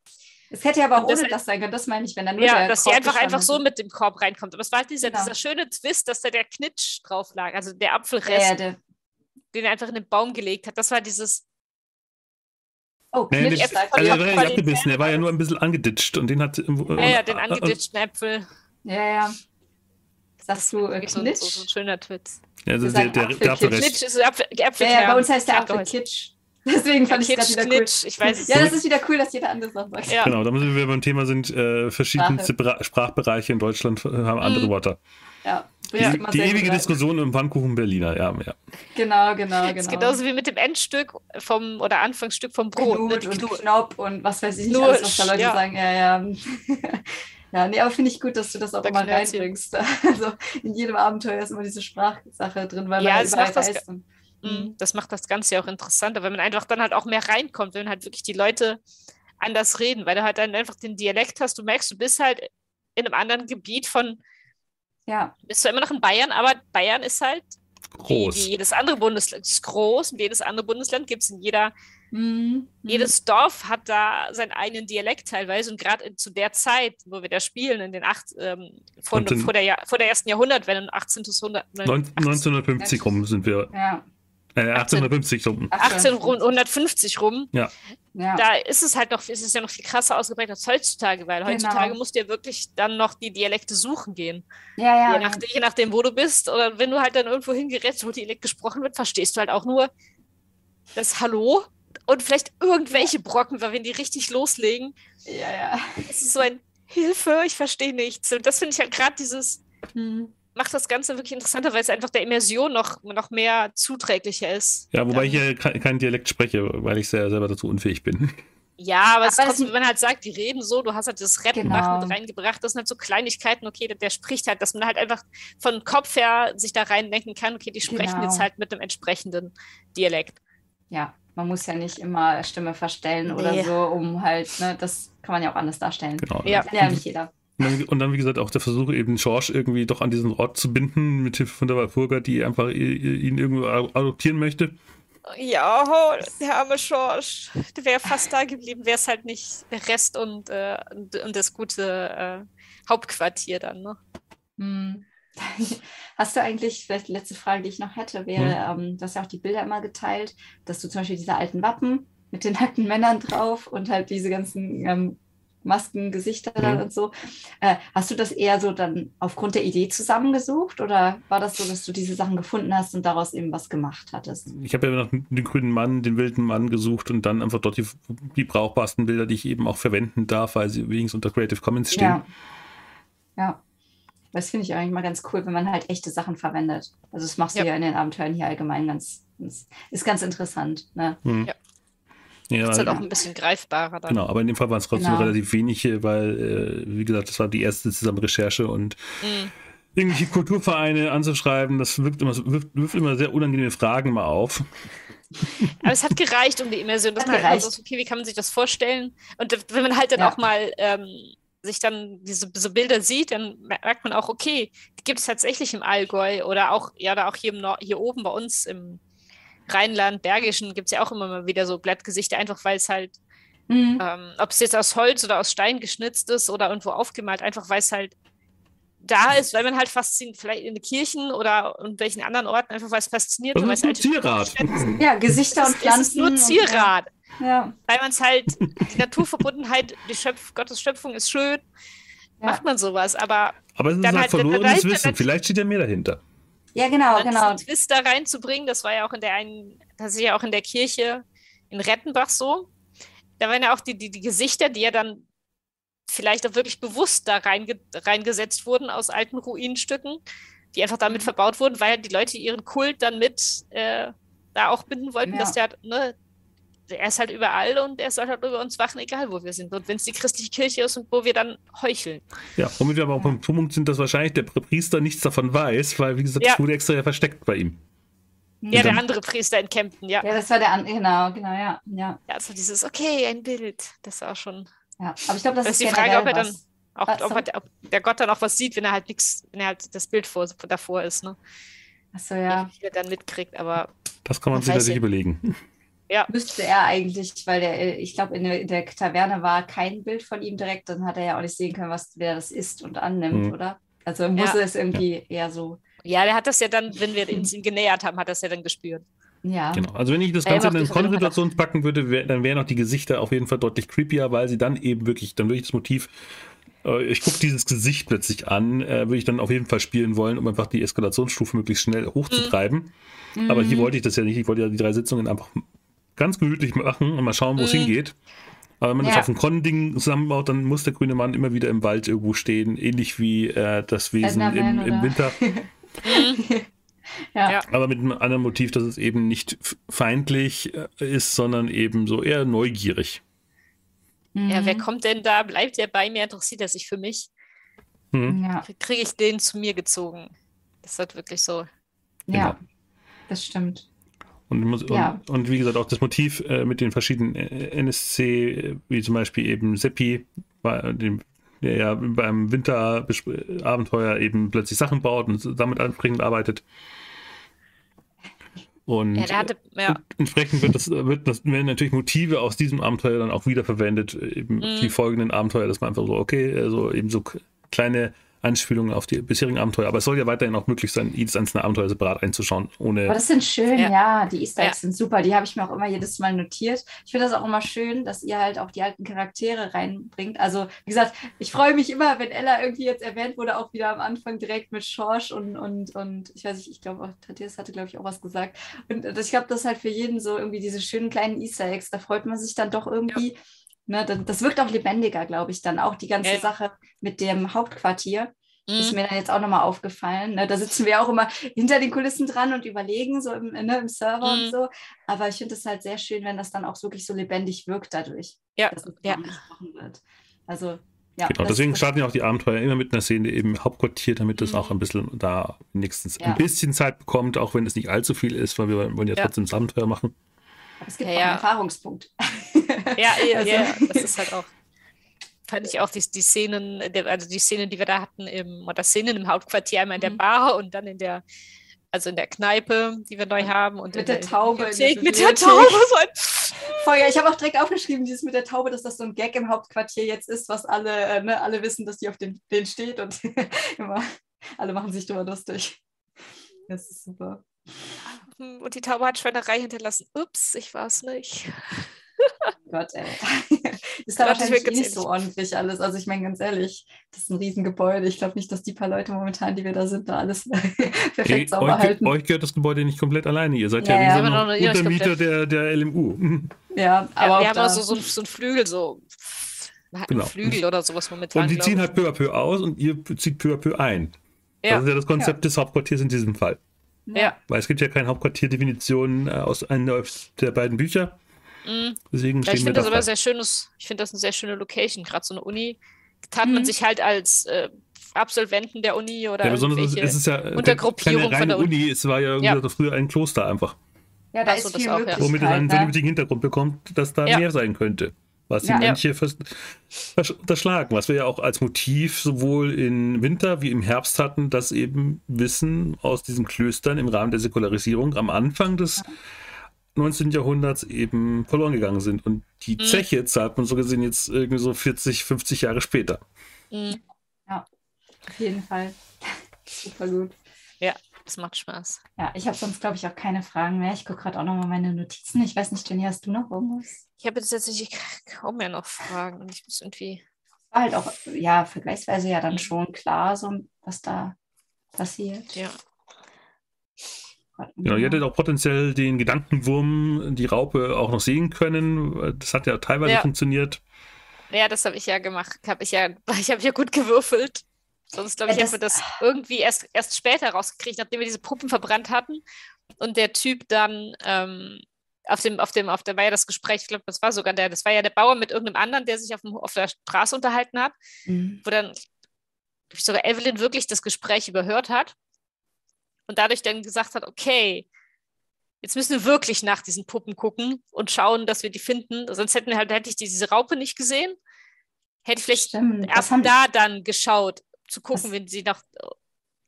Es hätte ja aber auch ohne das, das sein können, das meine ich, wenn dann nur Ja, dass sie einfach, einfach so mit dem Korb reinkommt. Aber es war halt dieser, genau. dieser schöne Twist, dass da der Knitsch drauf lag, also der Apfelrest, ja, der, den er einfach in den Baum gelegt hat. Das war dieses. Oh, Knitsch. Nee, also, der war ja nicht abgebissen, der war ja nur ein bisschen angeditscht und den hat. Ja, ja, den angeditschten Äpfel. Ja, ja. Sagst du äh, Knitsch? So, so ein schöner Twist. Ja, das ist der, der, der Apfelrest. ist Apfel, Apfel ja, bei uns heißt der Apfelkitsch. Deswegen fand ich das wieder cool. Ich weiß ja, das ist wieder cool, dass jeder anders noch sagt. Ja. Genau, da müssen wir beim Thema sind, äh, verschiedene Sprache. Sprachbereiche in Deutschland äh, haben andere mhm. Wörter. Ja. Die, die ewige Diskussion im Pfannkuchen Berliner, ja, ja. Genau, genau, genau. genauso wie mit dem Endstück vom oder Anfangsstück vom Brot. Knut ne? und Knopp und was weiß ich nicht, alles, was da Leute ja. sagen. Ja, ja. Ja, nee, aber finde ich gut, dass du das auch immer reinbringst. Also in jedem Abenteuer ist immer diese Sprachsache drin, weil ja, man überall reist. Mhm. mhm. Das macht das Ganze ja auch interessanter, weil man einfach dann halt auch mehr reinkommt, wenn halt wirklich die Leute anders reden, weil du halt dann einfach den Dialekt hast. Du merkst, du bist halt in einem anderen Gebiet von. Ja. Bist du immer noch in Bayern, aber Bayern ist halt groß. Wie, wie jedes andere Bundesland ist groß und jedes andere Bundesland gibt es in jeder. Mhm. Jedes Dorf hat da seinen eigenen Dialekt teilweise und gerade zu der Zeit, wo wir da spielen, in den acht, ähm, vor, vor, der, vor der ersten Jahrhundertwelle, 18. Jahrhundert. 1950 rum sind wir. Ja. Äh, 1850 rum. 1850 rum. Ja. ja. Da ist es halt noch, ist es ja noch viel krasser ausgeprägt als heutzutage, weil genau. heutzutage musst du ja wirklich dann noch die Dialekte suchen gehen. Ja, ja. Je, nach, je nachdem, wo du bist. Oder wenn du halt dann irgendwo hingerätst, wo Dialekt gesprochen wird, verstehst du halt auch nur das Hallo und vielleicht irgendwelche Brocken, weil wenn die richtig loslegen. Ja, ja. Es ist so ein Hilfe, ich verstehe nichts. Und das finde ich halt gerade dieses. Hm macht das Ganze wirklich interessanter, weil es einfach der Immersion noch, noch mehr zuträglicher ist. Ja, wobei ich ja keinen Dialekt spreche, weil ich sehr, selber dazu unfähig bin. Ja, aber, aber es trotzdem, wenn man halt sagt, die reden so, du hast halt das Rappen genau. mit reingebracht, das sind halt so Kleinigkeiten, okay, der, der, spricht halt, dass man halt einfach von Kopf her sich da reindenken kann, okay, die sprechen genau. jetzt halt mit dem entsprechenden Dialekt. Ja, man muss ja nicht immer Stimme verstellen nee. oder so, um halt, ne, das kann man ja auch anders darstellen. Genau. Ja, ja nicht jeder. Und dann, wie gesagt, auch der Versuch, eben George irgendwie doch an diesen Ort zu binden, mit Hilfe von der Walpurga, die einfach ihn irgendwo adoptieren möchte. Ja, der arme George, der wäre fast da geblieben, wäre es halt nicht der Rest und, äh, und, das gute äh, Hauptquartier dann, ne? Hm. Hast du eigentlich, vielleicht die letzte Frage, die ich noch hätte, wäre, hm. ähm, du hast ja auch die Bilder immer geteilt, dass du zum Beispiel diese alten Wappen mit den nackten Männern drauf und halt diese ganzen ähm, Masken, Gesichter mhm. und so. Äh, hast du das eher so dann aufgrund der Idee zusammengesucht oder war das so, dass du diese Sachen gefunden hast und daraus eben was gemacht hattest? Ich habe ja nach dem grünen Mann, den wilden Mann gesucht und dann einfach dort die, die brauchbarsten Bilder, die ich eben auch verwenden darf, weil sie übrigens unter Creative Commons stehen. Ja. ja. Das finde ich eigentlich mal ganz cool, wenn man halt echte Sachen verwendet. Also das machst du ja, ja in den Abenteuern hier allgemein ganz, ist ganz interessant. Ne? Mhm. Ja. Ja, ist halt auch ein bisschen greifbarer dann. Genau, aber in dem Fall waren es trotzdem genau. relativ wenige, weil, äh, wie gesagt, das war die erste zusammen Recherche und mhm. irgendwelche Kulturvereine anzuschreiben, das wirft immer, wirft, wirft immer sehr unangenehme Fragen mal auf. Aber es hat gereicht um die Immersion. Das war so, okay, wie kann man sich das vorstellen? Und wenn man halt dann ja. auch mal ähm, sich dann diese, diese Bilder sieht, dann merkt man auch, okay, die gibt es tatsächlich im Allgäu oder auch, ja, oder auch hier, im Nord hier oben bei uns im Rheinland, Bergischen gibt es ja auch immer mal wieder so Blattgesichter, einfach weil es halt, mhm. ähm, ob es jetzt aus Holz oder aus Stein geschnitzt ist oder irgendwo aufgemalt, einfach weil es halt da ist, weil man halt fasziniert, vielleicht in den Kirchen oder in welchen anderen Orten, einfach weil es fasziniert. Das ist ein Zierat. Ja, Gesichter und Pflanzen. Es ist nur Zierat. Ja. Weil man es halt, die Naturverbundenheit, die Schöpf Gottes Schöpfung ist schön, ja. macht man sowas, aber. Aber es ist halt, halt verlorenes Wissen. Vielleicht steht ja mehr dahinter. Ja, genau, dann genau. Diesen Twist da reinzubringen, das war ja auch in der einen, das ist ja auch in der Kirche in Rettenbach so. Da waren ja auch die, die, die Gesichter, die ja dann vielleicht auch wirklich bewusst da reinge reingesetzt wurden aus alten Ruinenstücken, die einfach damit mhm. verbaut wurden, weil die Leute ihren Kult dann mit äh, da auch binden wollten, ja. dass der, ne, er ist halt überall und er soll halt über uns wachen, egal wo wir sind. Und wenn es die christliche Kirche ist und wo wir dann heucheln. Ja, womit wir aber auch beim Punkt sind, dass wahrscheinlich der Priester nichts davon weiß, weil, wie gesagt, ja. das wurde extra ja versteckt bei ihm. Ja, der andere Priester in Kempten, ja. Ja, das war der andere, genau, genau, ja. Ja, ja also dieses, okay, ein Bild, das war schon. Ja, aber ich glaube, das, das, ist die Frage, ob er dann, auch, ob, er, ob, der Gott dann auch was sieht, wenn er halt nichts, wenn er halt das Bild vor, davor ist, ne? Achso, ja. Wie er dann mitkriegt, aber. Das kann man sich natürlich überlegen. Ja. Müsste er eigentlich, weil der, ich glaube, in, in, der Taverne war kein Bild von ihm direkt, dann hat er ja auch nicht sehen können, was wer das ist und annimmt, mhm. oder? Also muss ja. es irgendwie eher so. Ja, der hat das ja dann, wenn wir uns ihm genähert haben, hat das ja dann gespürt. Ja. Genau. Also wenn ich das Ganze in eine Konnotation packen würde, wär, dann wären auch die Gesichter auf jeden Fall deutlich creepier, weil sie dann eben wirklich, dann würde ich das Motiv, äh, ich gucke dieses Gesicht plötzlich an, äh, würde ich dann auf jeden Fall spielen wollen, um einfach die Eskalationsstufe möglichst schnell hochzutreiben. Mhm. Aber hier wollte ich das ja nicht. Ich wollte ja die drei Sitzungen einfach ganz gemütlich machen und mal schauen, wo es mhm. hingeht. Aber wenn man ja. das auf ein Con-Ding zusammenbaut, dann muss der grüne Mann immer wieder im Wald irgendwo stehen, ähnlich wie äh, das Wesen im, im, Winter. ja. Aber mit einem anderen Motiv, dass es eben nicht feindlich äh, ist, sondern eben so eher neugierig. Ja, wer mhm. kommt denn da? Bleibt der bei mir? Interessiert er sich für mich? mhm. ja. kriege ich den zu mir gezogen. Das ist halt wirklich so. Ja, genau. das stimmt. Und, ja. und, wie gesagt, auch das Motiv äh, mit den verschiedenen äh, NSC, wie zum Beispiel eben Seppi, dem, der ja beim Winterabenteuer eben plötzlich Sachen baut und damit ansprechend arbeitet. Und ja, hatte, ja. entsprechend wird das, wird das, werden natürlich Motive aus diesem Abenteuer dann auch wiederverwendet, eben mhm. die folgenden Abenteuer, dass man einfach so, okay, also eben so kleine Anspielungen auf die bisherigen Abenteuer. Aber es soll ja weiterhin auch möglich sein, jedes einzelne Abenteuer separat einzuschauen. Ohne Aber das sind schön, ja. ja die Easter Eggs ja. sind super. Die habe ich mir auch immer jedes Mal notiert. Ich finde das auch immer schön, dass ihr halt auch die alten Charaktere reinbringt. Also, wie gesagt, ich freue mich immer, wenn Ella irgendwie jetzt erwähnt wurde, auch wieder am Anfang direkt mit Schorsch und, und, und ich weiß nicht, ich glaube auch, Thaddeus hatte, glaube ich, auch was gesagt. Und ich glaube, das ist halt für jeden so irgendwie diese schönen kleinen Easter Eggs. Da freut man sich dann doch irgendwie. Ja Ne, das wirkt auch lebendiger, glaube ich, dann auch die ganze ja. Sache mit dem Hauptquartier. Mhm. Ist mir dann jetzt auch nochmal aufgefallen. Ne? Da sitzen wir auch immer hinter den Kulissen dran und überlegen, so im, ne, im Server mhm. und so. Aber ich finde es halt sehr schön, wenn das dann auch wirklich so lebendig wirkt dadurch, ja. dass es ja. gesprochen wird. Also ja, genau, deswegen starten ja auch die Abenteuer immer mit einer Szene im Hauptquartier, damit es mhm. auch ein bisschen da wenigstens ja. ein bisschen Zeit bekommt, auch wenn es nicht allzu viel ist, weil wir wollen ja, ja. trotzdem das Abenteuer machen. Es gibt ja, auch einen Erfahrungspunkt. Ja, ja, also. ja, das ist halt auch. Fand ich auch die, die Szenen, also die Szenen, die wir da hatten, im, oder Szenen im Hauptquartier, einmal in der mhm. Bar und dann in der, also in der Kneipe, die wir neu haben. Und mit der, der Taube. Der mit der Taube. So ein Voll, ja, ich habe auch direkt aufgeschrieben, dieses mit der Taube, dass das so ein Gag im Hauptquartier jetzt ist, was alle, äh, ne, alle wissen, dass die auf den, den steht und immer, alle machen sich darüber lustig. Das ist super. Und die Taube hat Schweinerei hinterlassen. Ups, ich war es nicht. Gott, ey. ist da wahrscheinlich eh nicht so ordentlich alles. Also ich meine, ganz ehrlich, das ist ein Riesengebäude. Ich glaube nicht, dass die paar Leute momentan, die wir da sind, da alles perfekt hey, sauber euch, halten. Euch gehört das Gebäude nicht komplett alleine. Ihr seid ja, ja, ja wie so ein Untermieter der, der LMU. Ja, aber ja, wir haben auch so, so, so einen Flügel, so genau. Flügel oder sowas momentan. Und die ziehen halt peu à peu aus und ihr zieht peu à peu ein. Ja. Das ist ja das Konzept ja. des Hauptquartiers in diesem Fall. Ja. Weil es gibt ja keine Hauptquartierdefinition äh, aus einer der beiden Bücher. Mhm. Deswegen ja, ich finde das aber sehr schönes, ich finde das eine sehr schöne Location, gerade so eine Uni. Tat mhm. man sich halt als äh, Absolventen der Uni oder ja, besonders es ist ja Untergruppierung keine von der Uni. Uni. Es war ja, ja. früher ein Kloster einfach. Ja, da ist so, viel auch, ja. Womit es einen ne? vernünftigen Hintergrund bekommt, dass da ja. mehr sein könnte. Was die Mönche unterschlagen, was wir ja auch als Motiv sowohl in Winter wie im Herbst hatten, dass eben Wissen aus diesen Klöstern im Rahmen der Säkularisierung am Anfang des 19. Jahrhunderts eben verloren gegangen sind. Und die mhm. Zeche zahlt man so gesehen jetzt irgendwie so 40, 50 Jahre später. Mhm. Ja, auf jeden Fall. Super gut. Ja, das macht Spaß. Ja, ich habe sonst, glaube ich, auch keine Fragen mehr. Ich gucke gerade auch nochmal meine Notizen. Ich weiß nicht, Jenny, hast du noch irgendwas? Ich habe jetzt tatsächlich kaum mehr noch Fragen. Und ich muss irgendwie. War halt auch, ja, vergleichsweise ja dann mhm. schon klar, so was da passiert. Ja. Genau, ihr hättet auch potenziell den Gedankenwurm, die Raupe auch noch sehen können. Das hat ja teilweise ja. funktioniert. Ja, das habe ich ja gemacht. Hab ich ja, ich habe ja gut gewürfelt. Sonst glaube ich, ja, hätten wir das irgendwie erst, erst später rausgekriegt, nachdem wir diese Puppen verbrannt hatten. Und der Typ dann ähm, auf dem, auf dem, auf der war ja das Gespräch, ich glaube, das war sogar der, das war ja der Bauer mit irgendeinem anderen, der sich auf, dem, auf der Straße unterhalten hat, mhm. wo dann sogar Evelyn wirklich das Gespräch überhört hat und dadurch dann gesagt hat, okay, jetzt müssen wir wirklich nach diesen Puppen gucken und schauen, dass wir die finden. Sonst hätten wir halt, hätte ich diese Raupe nicht gesehen. Hätte ich vielleicht Stimmt, erst da dann geschaut, zu gucken, wenn sie nach,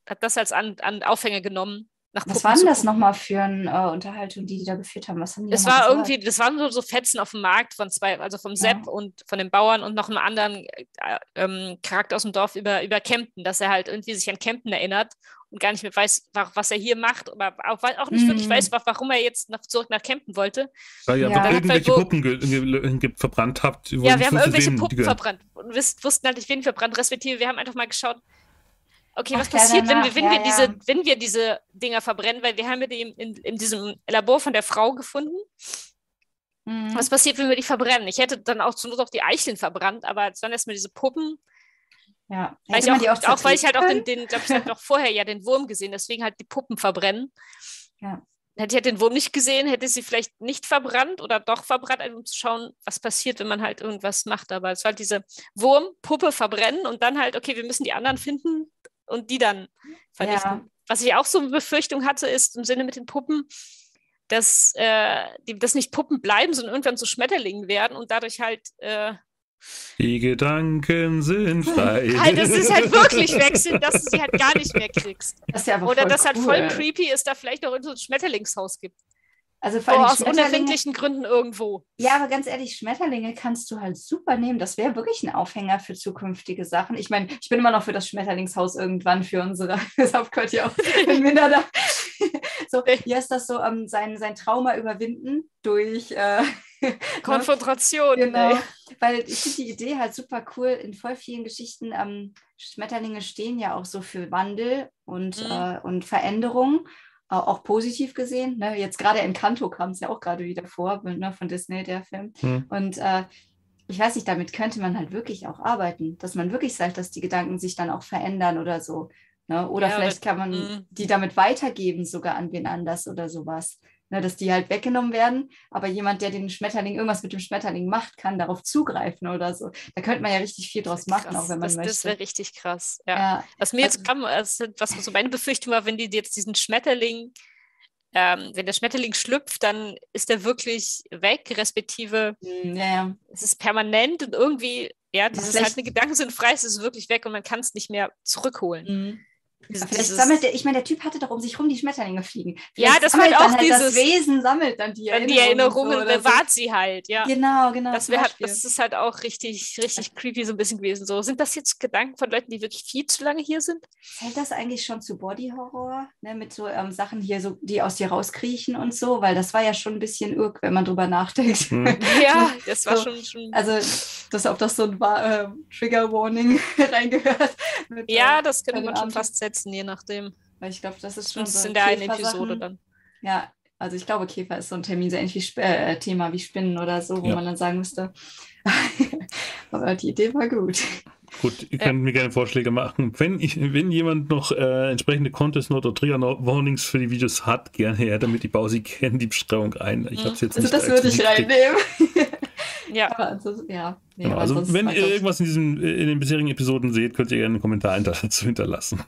hat das als an, an Aufhänger genommen. Nach Was waren das nochmal für eine äh, Unterhaltung, die die da geführt haben? Was haben die das war gesagt? irgendwie, das waren so, so Fetzen auf dem Markt von zwei, also vom Sepp ja. und von den Bauern und noch einem anderen äh, ähm, Charakter aus dem Dorf über, über Kempten, dass er halt irgendwie sich an Kempten erinnert und gar nicht mehr weiß, was er hier macht, aber auch, auch nicht mm. wirklich weiß, warum er jetzt noch zurück nach Campen wollte. Weil ihr ja. irgendwelche halt, Puppen verbrannt habt. Ja, wir haben irgendwelche Puppen verbrannt und wussten halt nicht, wen verbrannt, respektive wir haben einfach mal geschaut, okay, Ach, was passiert, wenn wir, wenn, ja, wir diese, wenn wir diese Dinger verbrennen, weil wir haben ja die in, in diesem Labor von der Frau gefunden. Mhm. Was passiert, wenn wir die verbrennen? Ich hätte dann auch zur Not auch die Eicheln verbrannt, aber es waren erstmal diese Puppen ja, weil ich auch, auch, auch, weil ich halt auch den, den glaube ich, habe noch vorher ja den Wurm gesehen, deswegen halt die Puppen verbrennen. Ja. hätte ich den Wurm nicht gesehen, hätte sie vielleicht nicht verbrannt oder doch verbrannt, um zu schauen, was passiert, wenn man halt irgendwas macht. Aber es war halt diese Wurmpuppe verbrennen und dann halt, okay, wir müssen die anderen finden und die dann vernichten. Ja. Was ich auch so eine Befürchtung hatte, ist im Sinne mit den Puppen, dass, äh, die, dass nicht Puppen bleiben, sondern irgendwann zu Schmetterlingen werden und dadurch halt äh, die Gedanken sind frei. Halt, es ist halt wirklich wechseln, dass du sie halt gar nicht mehr kriegst. Das ja Oder dass cool. halt voll creepy ist, da vielleicht noch so ein Schmetterlingshaus gibt. Also vor oh, aus unerfindlichen Gründen irgendwo. Ja, aber ganz ehrlich, Schmetterlinge kannst du halt super nehmen. Das wäre wirklich ein Aufhänger für zukünftige Sachen. Ich meine, ich bin immer noch für das Schmetterlingshaus irgendwann für unsere Hauptquartier in Minada. so, hier ist das so, um, sein, sein Trauma überwinden durch äh, Konfrontation. genau. Ey. Weil ich finde die Idee halt super cool. In voll vielen Geschichten, ähm, Schmetterlinge stehen ja auch so für Wandel und, mhm. äh, und Veränderung auch positiv gesehen. Ne? Jetzt gerade in Kanto kam es ja auch gerade wieder vor, ne, von Disney, der Film. Mhm. Und äh, ich weiß nicht, damit könnte man halt wirklich auch arbeiten, dass man wirklich sagt, dass die Gedanken sich dann auch verändern oder so. Ne? Oder ja, vielleicht kann man mh. die damit weitergeben, sogar an wen anders oder sowas ne, dass die halt weggenommen werden. Aber jemand, der den Schmetterling, irgendwas mit dem Schmetterling macht, kann darauf zugreifen oder so. Da könnte man ja richtig viel draus machen, krass. auch wenn man das, möchte. Das wäre richtig krass. Ja. ja. Was mir jetzt also kam, also, was so meine Befürchtung war, wenn die jetzt diesen Schmetterling ähm, wenn der Schmetterling schlüpft, dann ist er wirklich weg, respektive hm, ja, es ist permanent und irgendwie, ja, dieses halt eine Gedanken sind frei, es ist wirklich weg und man kann es nicht mehr zurückholen. Mhm. Dieses, Vielleicht sammelt der, ich meine, der Typ hatte doch um sich rum die Schmetterlinge fliegen. Vielleicht ja, das halt auch halt dieses das Wesen sammelt dann die Erinnerungen. Die Erinnerungen so bewahrt so. sie halt, ja. Genau, genau. Das, halt, das ist halt auch richtig, richtig creepy so ein bisschen gewesen. So, sind das jetzt Gedanken von Leuten, die wirklich viel zu lange hier sind? Zählt das eigentlich schon zu Body Horror, ne, mit so ähm, Sachen hier, so, die aus dir rauskriechen und so? Weil das war ja schon ein bisschen irg, wenn man drüber nachdenkt. Hm. ja, das war so, schon, schon. Also, das, ob das so ein äh, Trigger Warning reingehört. Mit, ja, das könnte man schon fast setzen setzen, je nachdem. Weil ich glaube, das ist schon das so in der einen Episode dann. Ja, also ich glaube, Käfer ist so ein Termin, so ähnlich wie äh, Thema wie Spinnen oder so, wo ja. man dann sagen müsste. Aber die Idee war gut. Gut, ihr könnt mir gerne Vorschläge machen. Wenn, ich, wenn jemand noch äh, entsprechende Contest Note oder Trigger Warnings für die Videos hat, gerne her, damit die Bausi in die Beschreibung ein. Ich hab's jetzt also das würde ich reinnehmen. ja. Also, ja. Nee, genau, also wenn ihr irgendwas in, diesem, in den bisherigen Episoden seht, könnt ihr gerne einen Kommentar dazu hinterlassen.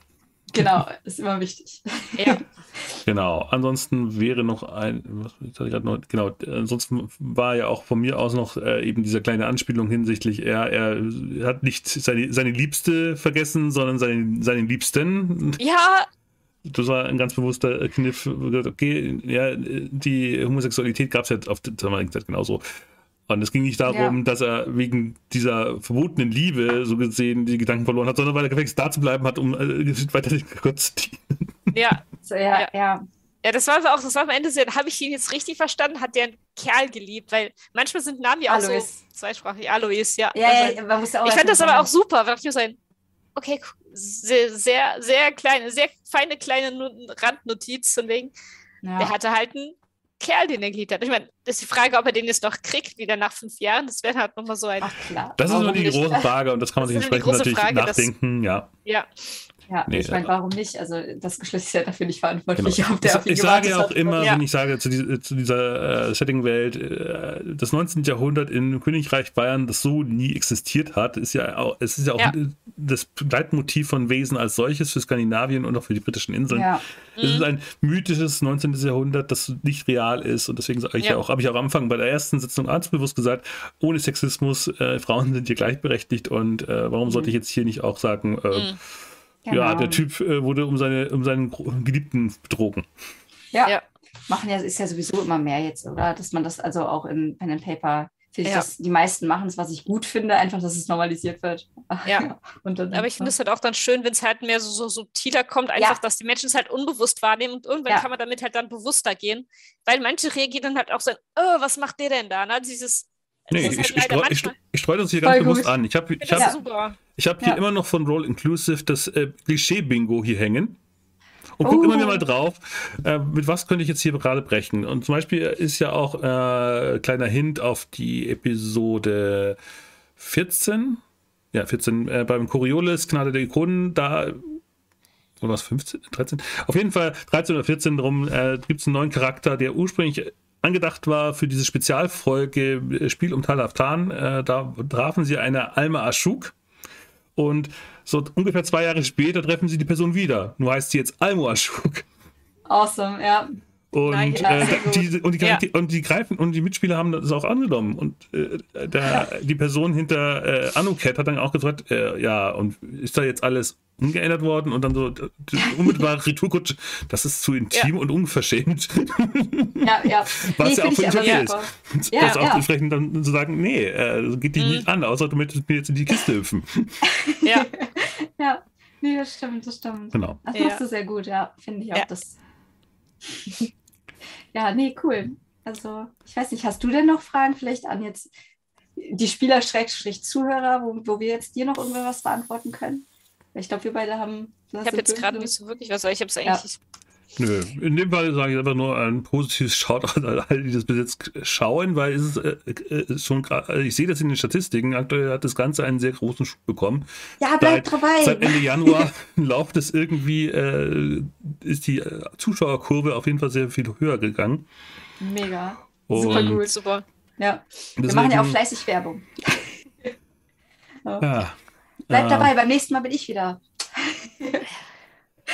Genau, ist immer wichtig. Ja. Genau. Ansonsten wäre noch ein, was hatte ich gerade noch, genau, ansonsten war ja auch von mir aus noch äh, eben diese kleine Anspielung hinsichtlich, er, er hat nicht seine, seine Liebste vergessen, sondern seinen, seinen Liebsten. Ja. Das war ein ganz bewusster Kniff. Okay, ja, die Homosexualität gab es ja auf der damaligen Zeit genauso. Und es ging nicht darum, ja. dass er wegen dieser verbotenen Liebe, so gesehen, die Gedanken verloren hat, sondern weil er gefälligst da zu bleiben hat, um äh, weiter Gott zu dienen. Ja, so, ja, ja, ja. Ja, das war auch, das war am Ende sehr, habe ich ihn jetzt richtig verstanden, hat der einen Kerl geliebt, weil manchmal sind Namen ja auch Alois. so zweisprachig. Alois, ja. Ja, also, ja, man muss auch Ich fand das aber auch super, weil ich mir so ein, okay, sehr, sehr, sehr kleine, sehr feine kleine Randnotiz von wegen, ja. der hatte halt einen Kerl, den er geliebt hat. Ich meine, das ist die Frage, ob er den jetzt noch kriegt, wieder nach fünf Jahren. Das wäre halt nochmal so ein. Ach, klar. Das ist immer die große Frage und das kann man sich entsprechend natürlich Frage, nachdenken, dass, ja. Ja. Ja, nee, ich meine, warum nicht? Also das Geschlecht ist ja dafür nicht verantwortlich. Genau. Ob der auf ihn ich sage ja auch immer, ja. wenn ich sage zu, die, zu dieser äh, Setting-Welt, äh, das 19. Jahrhundert in Königreich Bayern, das so nie existiert hat, ist ja auch, es ist ja auch ja. das Leitmotiv von Wesen als solches für Skandinavien und auch für die britischen Inseln. Ja. Es mhm. ist ein mythisches 19. Jahrhundert, das nicht real ist und deswegen sage ich ja, auch, habe ich auch am Anfang bei der ersten Sitzung arztbewusst gesagt, ohne Sexismus, äh, Frauen sind hier gleichberechtigt und äh, warum sollte mhm. ich jetzt hier nicht auch sagen, äh, mhm Genau. Ja, der Typ äh, wurde um, seine, um seinen Geliebten betrogen. Ja. ja. Machen ja, ist ja sowieso immer mehr jetzt, oder? Dass man das also auch in Pen and Paper finde ich, ja. dass die meisten machen es, was ich gut finde, einfach, dass es normalisiert wird. Ja. dann, aber ich finde es halt auch dann schön, wenn es halt mehr so, so subtiler kommt, einfach, ja. dass die Menschen es halt unbewusst wahrnehmen und irgendwann ja. kann man damit halt dann bewusster gehen, weil manche reagieren dann halt auch so, oh, was macht der denn da? Ne? Dieses Nee, ich, halt ich, streue, ich, ich streue das hier ganz bewusst an. Ich habe ich hab, ich hab hier ja. immer noch von Roll Inclusive das äh, Klischee-Bingo hier hängen. Und gucke oh. immer mal drauf, äh, mit was könnte ich jetzt hier gerade brechen. Und zum Beispiel ist ja auch äh, kleiner Hint auf die Episode 14. Ja, 14 äh, beim Coriolis, Gnade der Ikonen. Da oder was 15, 13? Auf jeden Fall 13 oder 14 drum äh, gibt es einen neuen Charakter, der ursprünglich angedacht war für diese Spezialfolge äh, Spiel um Talaftan. Äh, da trafen sie eine Alma Ashuk und so ungefähr zwei Jahre später treffen sie die Person wieder. Nur heißt sie jetzt Almo Ashuk. Awesome, ja. Und, ja, äh, die, und, die, ja. und, die, greifen und die Mitspieler haben das auch angenommen. Und äh, der, die Person hinter äh, Anuket hat dann auch gesagt, äh, ja, und ist da jetzt alles umgeändert worden und dann so unmittelbar Retourkutsche, das ist zu intim und unverschämt. Ja, ja. Was nee, ja auch völlig okay ist. Ja, das auch entsprechend dann zu sagen, nee, äh, geht dich mhm. nicht an, außer du möchtest mir jetzt in die Kiste hüpfen. Ja. ja. Nee, das stimmt, das stimmt. Genau. Das machst du sehr gut, ja, finde ich auch. Das ja, nee, cool. Also, ich weiß nicht, hast du denn noch Fragen vielleicht an jetzt die Spieler-Zuhörer, wo, wo wir jetzt dir noch irgendwas beantworten können? Ich glaube, wir beide haben. Ich habe jetzt gerade nicht so wirklich was, weil ich habe es eigentlich. Ja. Nö, in dem Fall sage ich einfach nur ein positives Shoutout an alle, die das bis jetzt schauen, weil es ist, äh, äh schon also ich sehe das in den Statistiken. Aktuell hat das Ganze einen sehr großen Schub bekommen. Ja, bleib seit, dabei. Seit Ende Januar läuft es irgendwie, äh, ist die äh, Zuschauerkurve auf jeden Fall sehr viel höher gegangen. Mega. Und super gut, super. Ja. Wir deswegen, machen ja auch fleißig Werbung. ja. Bleib dabei, beim nächsten Mal bin ich wieder.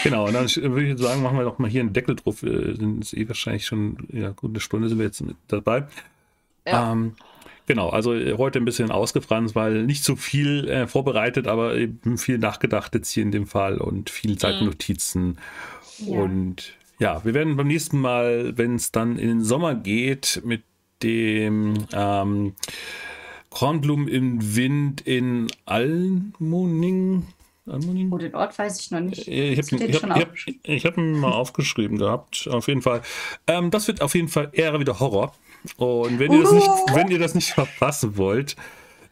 Genau, und dann würde ich sagen, machen wir doch mal hier einen Deckel drauf. Sind jetzt eh wahrscheinlich schon, ja, gut, eine Stunde sind wir jetzt dabei. Ja. Ähm, genau, also heute ein bisschen ausgefranst, weil nicht so viel äh, vorbereitet, aber eben viel nachgedacht jetzt hier in dem Fall und viel Zeitnotizen. Mhm. Ja. Und ja, wir werden beim nächsten Mal, wenn es dann in den Sommer geht, mit dem ähm, Kornblumen im Wind in Almoning Almoning? Oh, den Ort weiß ich noch nicht. Äh, ich habe ihn, hab, hab, hab ihn mal aufgeschrieben gehabt, auf jeden Fall. Ähm, das wird auf jeden Fall eher wieder Horror. Und wenn ihr, das nicht, wenn ihr das nicht verpassen wollt,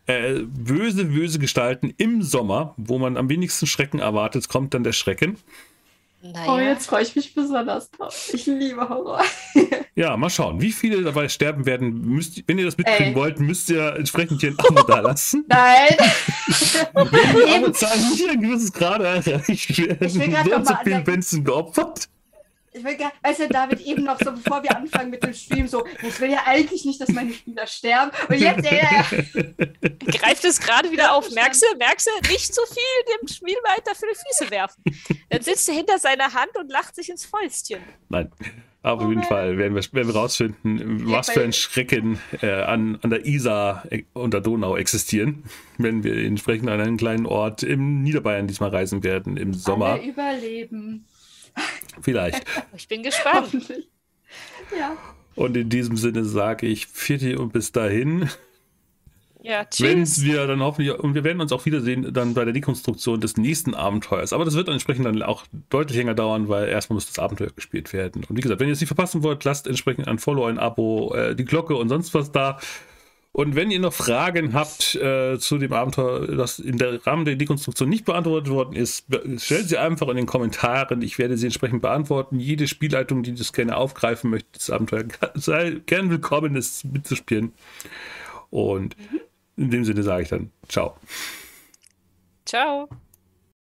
äh, böse, böse Gestalten im Sommer, wo man am wenigsten Schrecken erwartet, kommt dann der Schrecken. Naja. Oh, jetzt freue ich mich besonders drauf. Ich liebe Horror. ja, mal schauen. Wie viele dabei sterben werden, müsst, wenn ihr das mitkriegen Ey. wollt, müsst ihr entsprechend hier ein Abo da lassen. Nein. die Abozahlen nicht ein gewisses Grad erreicht werden, werden zu viel Benson geopfert ich will gar, weißt du, David, eben noch so, bevor wir anfangen mit dem Stream, so, ich will ja eigentlich nicht, dass meine Spieler sterben. Und jetzt, ja. Greift es gerade wieder auf. Merkst du, merkst du, nicht zu viel dem Spiel weiter für die Füße werfen. Dann sitzt er hinter seiner Hand und lacht sich ins Fäustchen. Nein. Aber auf jeden Fall werden wir, werden wir rausfinden, was für ein Schrecken äh, an, an der Isar äh, und der Donau existieren, wenn wir entsprechend an einen kleinen Ort im Niederbayern diesmal reisen werden im Sommer. Alle überleben. Vielleicht. Ich bin gespannt. ja. Und in diesem Sinne sage ich Pfitti und bis dahin. Ja, tschüss. Wenn wir dann hoffentlich, und wir werden uns auch wiedersehen dann bei der Dekonstruktion des nächsten Abenteuers. Aber das wird entsprechend dann auch deutlich länger dauern, weil erstmal muss das Abenteuer gespielt werden. Und wie gesagt, wenn ihr es nicht verpassen wollt, lasst entsprechend ein Follow, ein Abo, äh, die Glocke und sonst was da. Und wenn ihr noch Fragen habt äh, zu dem Abenteuer, das in der Rahmen der Dekonstruktion nicht beantwortet worden ist, stellt sie einfach in den Kommentaren. Ich werde sie entsprechend beantworten. Jede Spielleitung, die das gerne aufgreifen möchte, das Abenteuer, sei gern willkommen, es mitzuspielen. Und in dem Sinne sage ich dann, ciao. Ciao.